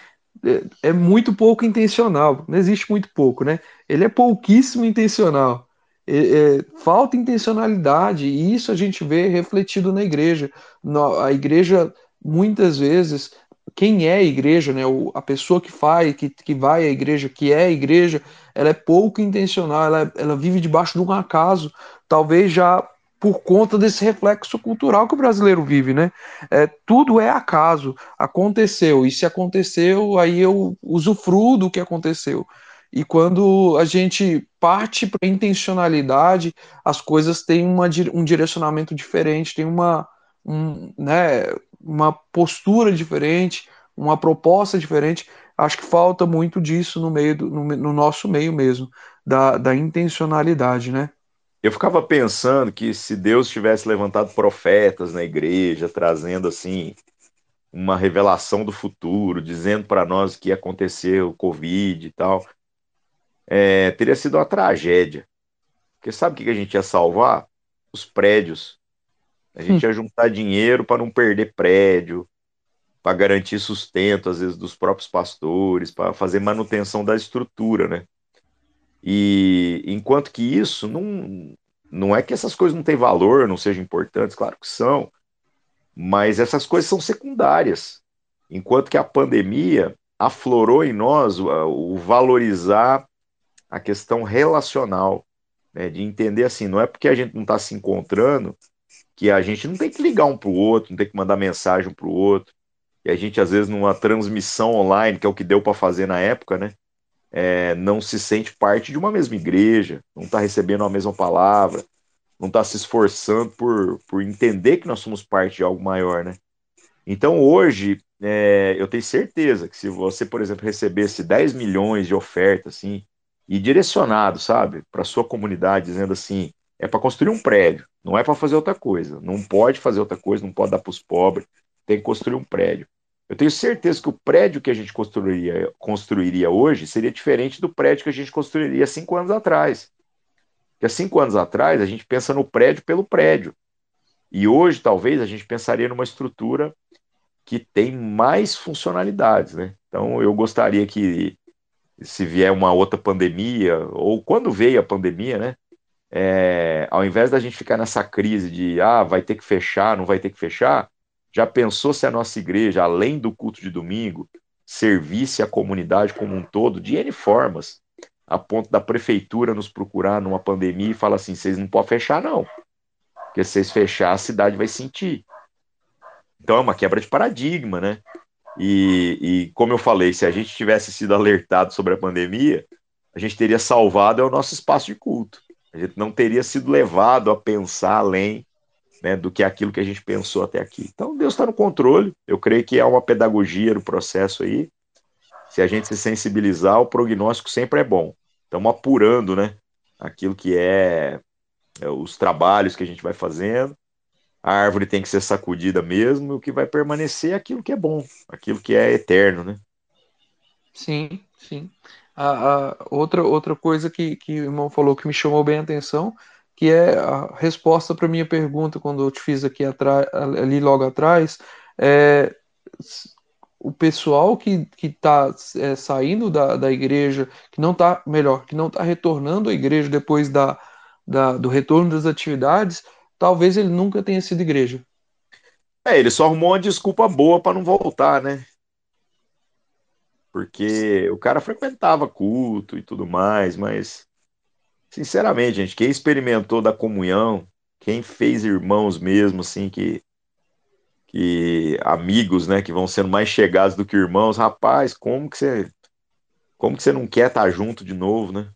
É, é muito pouco intencional, não existe muito pouco, né? Ele é pouquíssimo intencional. É, é, falta intencionalidade, e isso a gente vê refletido na igreja. No, a igreja, muitas vezes, quem é a igreja, né, a pessoa que faz, que, que vai à igreja, que é a igreja, ela é pouco intencional, ela, ela vive debaixo de um acaso, talvez já por conta desse reflexo cultural que o brasileiro vive, né? É, tudo é acaso, aconteceu, e se aconteceu, aí eu usufruo do que aconteceu. E quando a gente parte para intencionalidade, as coisas têm uma, um direcionamento diferente, tem uma, um, né, uma postura diferente, uma proposta diferente. Acho que falta muito disso no meio do, no, no nosso meio mesmo, da, da intencionalidade, né? Eu ficava pensando que se Deus tivesse levantado profetas na igreja, trazendo assim uma revelação do futuro, dizendo para nós que ia acontecer o Covid e tal, é, teria sido uma tragédia. Porque sabe o que a gente ia salvar? Os prédios. A gente ia juntar dinheiro para não perder prédio, para garantir sustento, às vezes, dos próprios pastores, para fazer manutenção da estrutura, né? E enquanto que isso não, não é que essas coisas não têm valor, não sejam importantes, claro que são, mas essas coisas são secundárias. Enquanto que a pandemia aflorou em nós o, valorizar a questão relacional, né, de entender assim, não é porque a gente não está se encontrando que a gente não tem que ligar um para o outro, não tem que mandar mensagem um para o outro. A gente, às vezes, numa transmissão online, que é o que deu para fazer na época, né? É, não se sente parte de uma mesma igreja, não está recebendo a mesma palavra, não está se esforçando por, por entender que nós somos parte de algo maior, né? Então, hoje, é, eu tenho certeza que se você, por exemplo, recebesse 10 milhões de ofertas, assim, e direcionado, sabe, para sua comunidade, dizendo assim, é para construir um prédio, não é para fazer outra coisa. Não pode fazer outra coisa, não pode dar para os pobres, tem que construir um prédio. Eu tenho certeza que o prédio que a gente construiria, construiria hoje seria diferente do prédio que a gente construiria cinco anos atrás. Porque há cinco anos atrás a gente pensa no prédio pelo prédio. E hoje, talvez, a gente pensaria numa estrutura que tem mais funcionalidades, né? Então, eu gostaria que, se vier uma outra pandemia, ou quando veio a pandemia, né? é, ao invés da gente ficar nessa crise de ah, vai ter que fechar, não vai ter que fechar, já pensou se a nossa igreja, além do culto de domingo, servisse a comunidade como um todo de N formas? a ponto da prefeitura nos procurar numa pandemia e falar assim: vocês não podem fechar, não. Porque se vocês fechar, a cidade vai sentir. Então é uma quebra de paradigma, né? E, e, como eu falei, se a gente tivesse sido alertado sobre a pandemia, a gente teria salvado é o nosso espaço de culto. A gente não teria sido levado a pensar além né, do que aquilo que a gente pensou até aqui. Então Deus está no controle. Eu creio que é uma pedagogia no processo aí. Se a gente se sensibilizar, o prognóstico sempre é bom. Estamos apurando, né, aquilo que é, é os trabalhos que a gente vai fazendo a árvore tem que ser sacudida mesmo, e o que vai permanecer é aquilo que é bom, aquilo que é eterno, né? Sim, sim. A, a, outra, outra coisa que, que o irmão falou que me chamou bem a atenção, que é a resposta para minha pergunta quando eu te fiz aqui atrás, ali logo atrás, é o pessoal que está é, saindo da, da igreja, que não está, melhor, que não está retornando à igreja depois da, da, do retorno das atividades, talvez ele nunca tenha sido igreja. É, ele só arrumou uma desculpa boa para não voltar, né? Porque o cara frequentava culto e tudo mais, mas sinceramente, gente, quem experimentou da comunhão, quem fez irmãos mesmo, assim, que que amigos, né, que vão sendo mais chegados do que irmãos, rapaz, como que você como que você não quer estar junto de novo, né?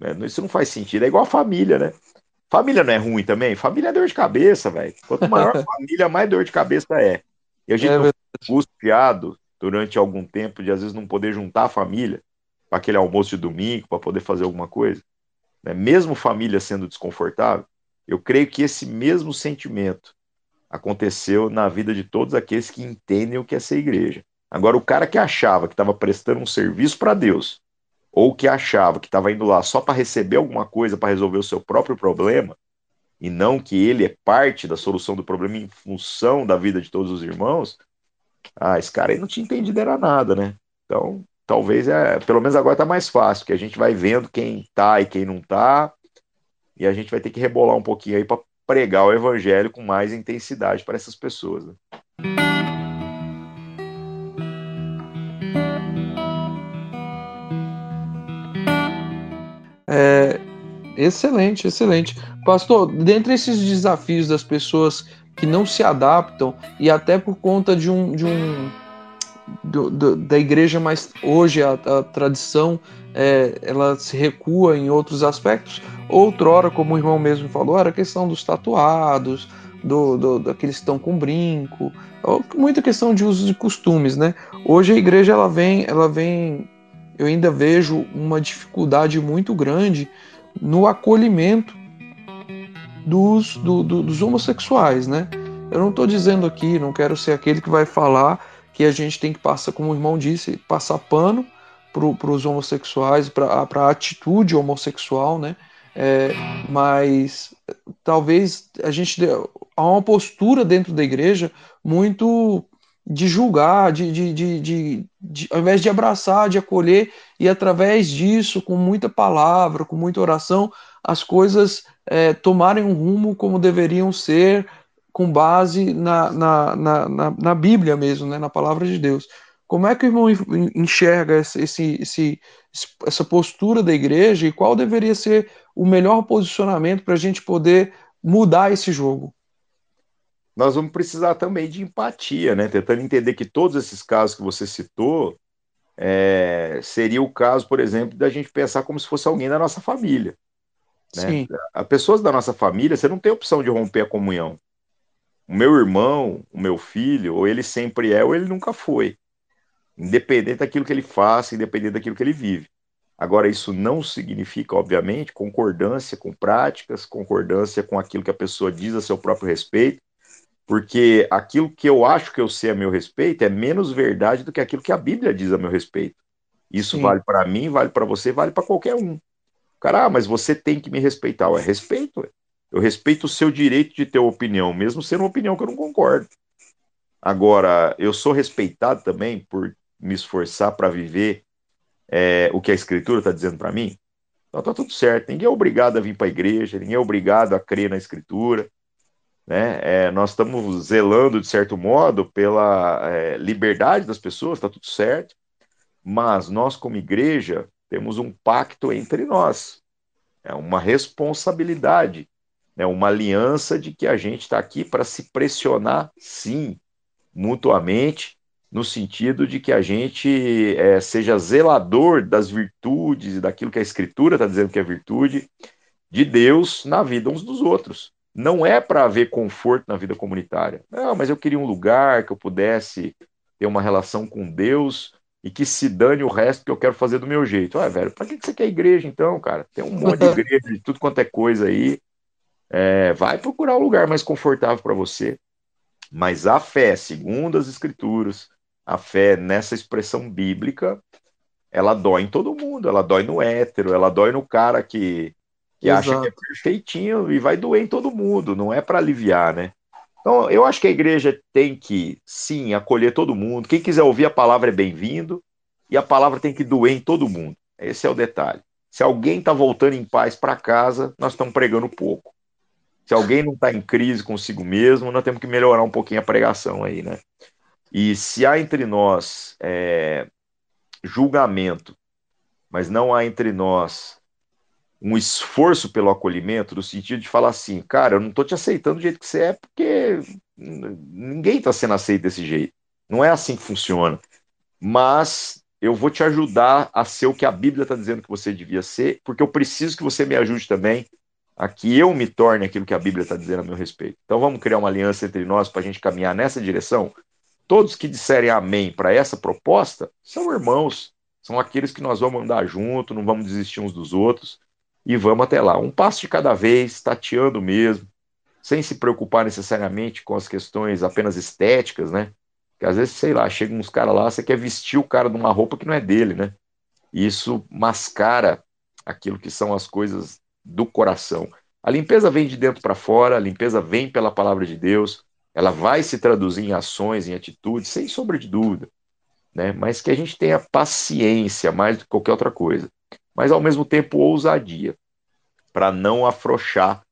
É, isso não faz sentido. É igual a família, né? Família não é ruim também? Família é dor de cabeça, velho. Quanto maior a família, mais dor de cabeça é. E a gente é angustiado durante algum tempo de às vezes não poder juntar a família para aquele almoço de domingo, para poder fazer alguma coisa. Né? Mesmo família sendo desconfortável, eu creio que esse mesmo sentimento aconteceu na vida de todos aqueles que entendem o que é ser igreja. Agora, o cara que achava que estava prestando um serviço para Deus, ou que achava que estava indo lá só para receber alguma coisa para resolver o seu próprio problema, e não que ele é parte da solução do problema em função da vida de todos os irmãos, ah, esse cara aí não tinha entendido era nada, né? Então, talvez é, pelo menos agora tá mais fácil, que a gente vai vendo quem tá e quem não tá, e a gente vai ter que rebolar um pouquinho aí para pregar o evangelho com mais intensidade para essas pessoas. Né? É, excelente, excelente. Pastor, dentre esses desafios das pessoas que não se adaptam e até por conta de um, de um do, do, da igreja mais hoje a, a tradição é, ela se recua em outros aspectos. Outrora, como o irmão mesmo falou, era a questão dos tatuados, do, do, daqueles que estão com brinco, muita questão de usos e costumes, né? Hoje a igreja ela vem, ela vem eu ainda vejo uma dificuldade muito grande no acolhimento dos, do, do, dos homossexuais, né? Eu não estou dizendo aqui, não quero ser aquele que vai falar que a gente tem que passar, como o irmão disse, passar pano para os homossexuais, para a atitude homossexual, né? É, mas talvez a gente há uma postura dentro da igreja muito de julgar, de, de, de, de, de, ao invés de abraçar, de acolher, e através disso, com muita palavra, com muita oração, as coisas é, tomarem um rumo como deveriam ser, com base na, na, na, na, na Bíblia mesmo, né, na palavra de Deus. Como é que o irmão enxerga esse, esse, essa postura da igreja e qual deveria ser o melhor posicionamento para a gente poder mudar esse jogo? nós vamos precisar também de empatia, né? Tentando entender que todos esses casos que você citou é, seria o caso, por exemplo, da gente pensar como se fosse alguém da nossa família. Né? Sim. As pessoas da nossa família, você não tem opção de romper a comunhão. O meu irmão, o meu filho, ou ele sempre é, ou ele nunca foi. Independente daquilo que ele faça, independente daquilo que ele vive. Agora, isso não significa, obviamente, concordância com práticas, concordância com aquilo que a pessoa diz a seu próprio respeito, porque aquilo que eu acho que eu sei a meu respeito é menos verdade do que aquilo que a Bíblia diz a meu respeito. Isso Sim. vale para mim, vale para você, vale para qualquer um. Cara, ah, mas você tem que me respeitar. Ué, respeito. Ué. Eu respeito o seu direito de ter uma opinião, mesmo sendo uma opinião que eu não concordo. Agora, eu sou respeitado também por me esforçar para viver é, o que a Escritura está dizendo para mim. Então tá tudo certo. Ninguém é obrigado a vir para a igreja, ninguém é obrigado a crer na Escritura. Né? É, nós estamos zelando, de certo modo, pela é, liberdade das pessoas, está tudo certo, mas nós, como igreja, temos um pacto entre nós. É uma responsabilidade, é uma aliança de que a gente está aqui para se pressionar, sim, mutuamente, no sentido de que a gente é, seja zelador das virtudes e daquilo que a Escritura está dizendo que é virtude de Deus na vida uns dos outros. Não é para haver conforto na vida comunitária. Não, mas eu queria um lugar que eu pudesse ter uma relação com Deus e que se dane o resto que eu quero fazer do meu jeito. Ah, velho, para que você quer igreja então, cara? Tem um monte de igreja de tudo quanto é coisa aí. É, vai procurar um lugar mais confortável para você. Mas a fé, segundo as Escrituras, a fé nessa expressão bíblica, ela dói em todo mundo. Ela dói no hétero, ela dói no cara que, que acha que é perfeitinho e vai doer em todo mundo. Não é para aliviar, né? Então, eu acho que a igreja tem que, sim, acolher todo mundo. Quem quiser ouvir a palavra é bem-vindo. E a palavra tem que doer em todo mundo. Esse é o detalhe. Se alguém está voltando em paz para casa, nós estamos pregando pouco. Se alguém não está em crise consigo mesmo, nós temos que melhorar um pouquinho a pregação aí, né? E se há entre nós é, julgamento, mas não há entre nós um esforço pelo acolhimento, no sentido de falar assim, cara, eu não estou te aceitando do jeito que você é, porque ninguém está sendo aceito desse jeito. Não é assim que funciona. Mas eu vou te ajudar a ser o que a Bíblia está dizendo que você devia ser, porque eu preciso que você me ajude também a que eu me torne aquilo que a Bíblia está dizendo a meu respeito. Então vamos criar uma aliança entre nós para a gente caminhar nessa direção. Todos que disserem amém para essa proposta são irmãos, são aqueles que nós vamos andar junto, não vamos desistir uns dos outros e vamos até lá. Um passo de cada vez, tateando mesmo, sem se preocupar necessariamente com as questões apenas estéticas, né? Que às vezes, sei lá, chegam uns caras lá, você quer vestir o cara de uma roupa que não é dele, né? Isso mascara aquilo que são as coisas do coração. A limpeza vem de dentro para fora, a limpeza vem pela palavra de Deus, ela vai se traduzir em ações, em atitudes, sem sombra de dúvida, né? Mas que a gente tenha paciência mais do que qualquer outra coisa, mas ao mesmo tempo ousadia, para não afrouxar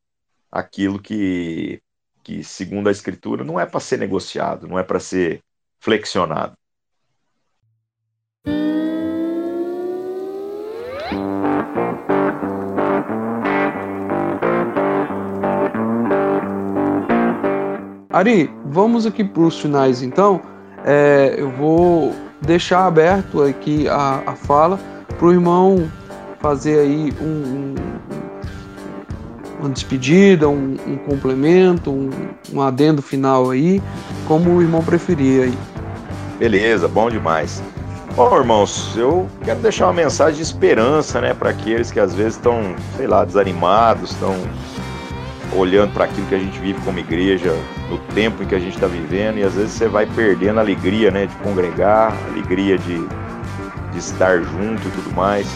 aquilo que, que, segundo a Escritura, não é para ser negociado, não é para ser flexionado. Ari, vamos aqui para os finais então. É, eu vou deixar aberto aqui a, a fala para o irmão fazer aí um, um, uma despedida, um, um complemento, um, um, adendo final aí, como o irmão preferir aí. Beleza, bom demais. Bom, irmãos, eu quero deixar uma mensagem de esperança, né, para aqueles que às vezes estão, sei lá, desanimados, estão olhando para aquilo que a gente vive como igreja, no tempo em que a gente está vivendo, e às vezes você vai perdendo a alegria né, de congregar, alegria de, de estar junto e tudo mais.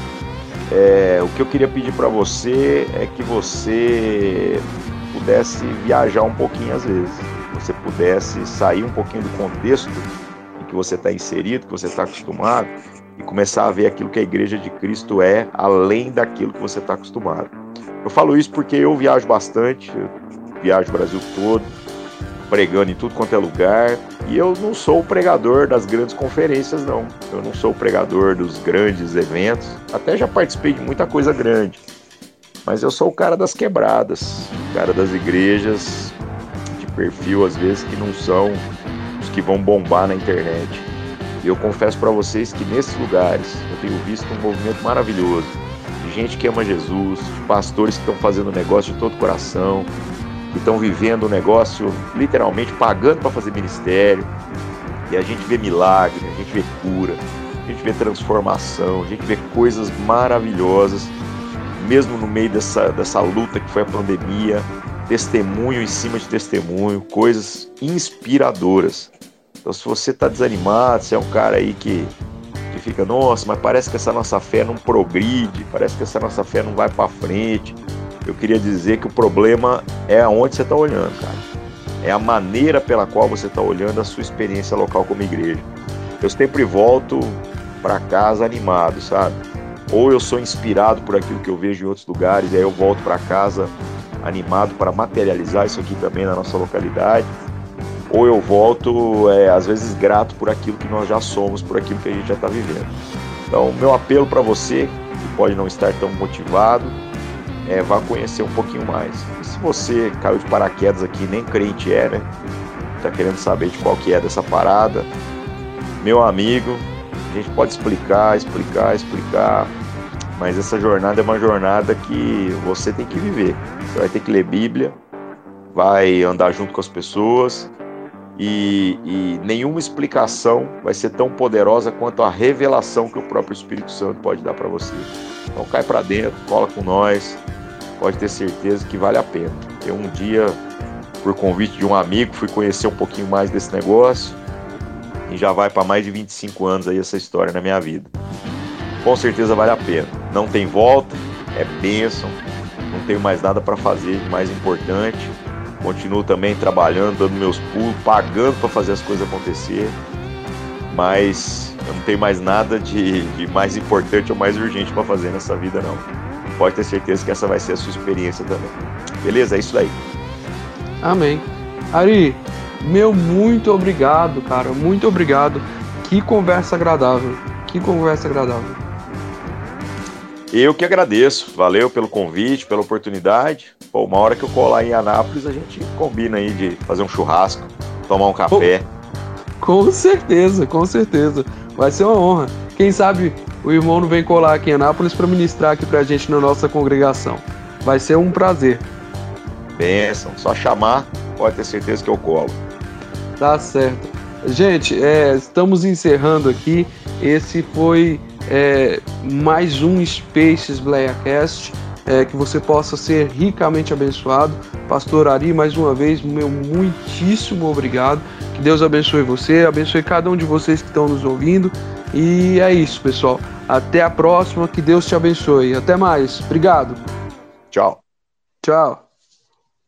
É, o que eu queria pedir para você é que você pudesse viajar um pouquinho às vezes, você pudesse sair um pouquinho do contexto em que você está inserido, que você está acostumado, e começar a ver aquilo que a igreja de Cristo é, além daquilo que você está acostumado. Eu falo isso porque eu viajo bastante, eu viajo o Brasil todo, pregando em tudo quanto é lugar, e eu não sou o pregador das grandes conferências, não. Eu não sou o pregador dos grandes eventos, até já participei de muita coisa grande, mas eu sou o cara das quebradas, o cara das igrejas de perfil, às vezes, que não são os que vão bombar na internet. E eu confesso para vocês que nesses lugares eu tenho visto um movimento maravilhoso gente que ama Jesus, de pastores que estão fazendo negócio de todo coração, que estão vivendo o negócio literalmente pagando para fazer ministério. E a gente vê milagre, a gente vê cura, a gente vê transformação, a gente vê coisas maravilhosas, mesmo no meio dessa, dessa luta que foi a pandemia, testemunho em cima de testemunho, coisas inspiradoras. Então, se você está desanimado, se é um cara aí que fica, nossa, mas parece que essa nossa fé não progride, parece que essa nossa fé não vai para frente, eu queria dizer que o problema é aonde você está olhando, cara. É a maneira pela qual você está olhando a sua experiência local como igreja. Eu sempre volto para casa animado, sabe? Ou eu sou inspirado por aquilo que eu vejo em outros lugares, e aí eu volto para casa animado para materializar isso aqui também na nossa localidade. Ou eu volto, é, às vezes, grato por aquilo que nós já somos, por aquilo que a gente já está vivendo. Então, meu apelo para você, que pode não estar tão motivado, é vá conhecer um pouquinho mais. E se você caiu de paraquedas aqui, nem crente é, né? Tá querendo saber de qual que é dessa parada, meu amigo, a gente pode explicar, explicar, explicar, mas essa jornada é uma jornada que você tem que viver. Você vai ter que ler Bíblia, vai andar junto com as pessoas e, e nenhuma explicação vai ser tão poderosa quanto a revelação que o próprio Espírito Santo pode dar para você. Então cai para dentro, cola com nós, pode ter certeza que vale a pena. Eu um dia, por convite de um amigo, fui conhecer um pouquinho mais desse negócio e já vai para mais de 25 anos aí essa história na minha vida. Com certeza vale a pena. Não tem volta, é bênção, não tenho mais nada para fazer mais importante. Continuo também trabalhando, dando meus pulos, pagando para fazer as coisas acontecer. Mas eu não tenho mais nada de, de mais importante ou mais urgente para fazer nessa vida, não. Pode ter certeza que essa vai ser a sua experiência também. Beleza? É isso daí. Amém. Ari, meu muito obrigado, cara. Muito obrigado. Que conversa agradável. Que conversa agradável. Eu que agradeço. Valeu pelo convite, pela oportunidade. Pô, uma hora que eu colar em Anápolis, a gente combina aí de fazer um churrasco, tomar um café. Com certeza, com certeza. Vai ser uma honra. Quem sabe o irmão não vem colar aqui em Anápolis para ministrar aqui pra gente na nossa congregação. Vai ser um prazer. Benção, só chamar, pode ter certeza que eu colo. Tá certo. Gente, é, estamos encerrando aqui. Esse foi é, mais um Spaces Blayacast. É, que você possa ser ricamente abençoado. Pastor Ari, mais uma vez, meu muitíssimo obrigado. Que Deus abençoe você, abençoe cada um de vocês que estão nos ouvindo. E é isso, pessoal. Até a próxima. Que Deus te abençoe. Até mais. Obrigado. Tchau. Tchau.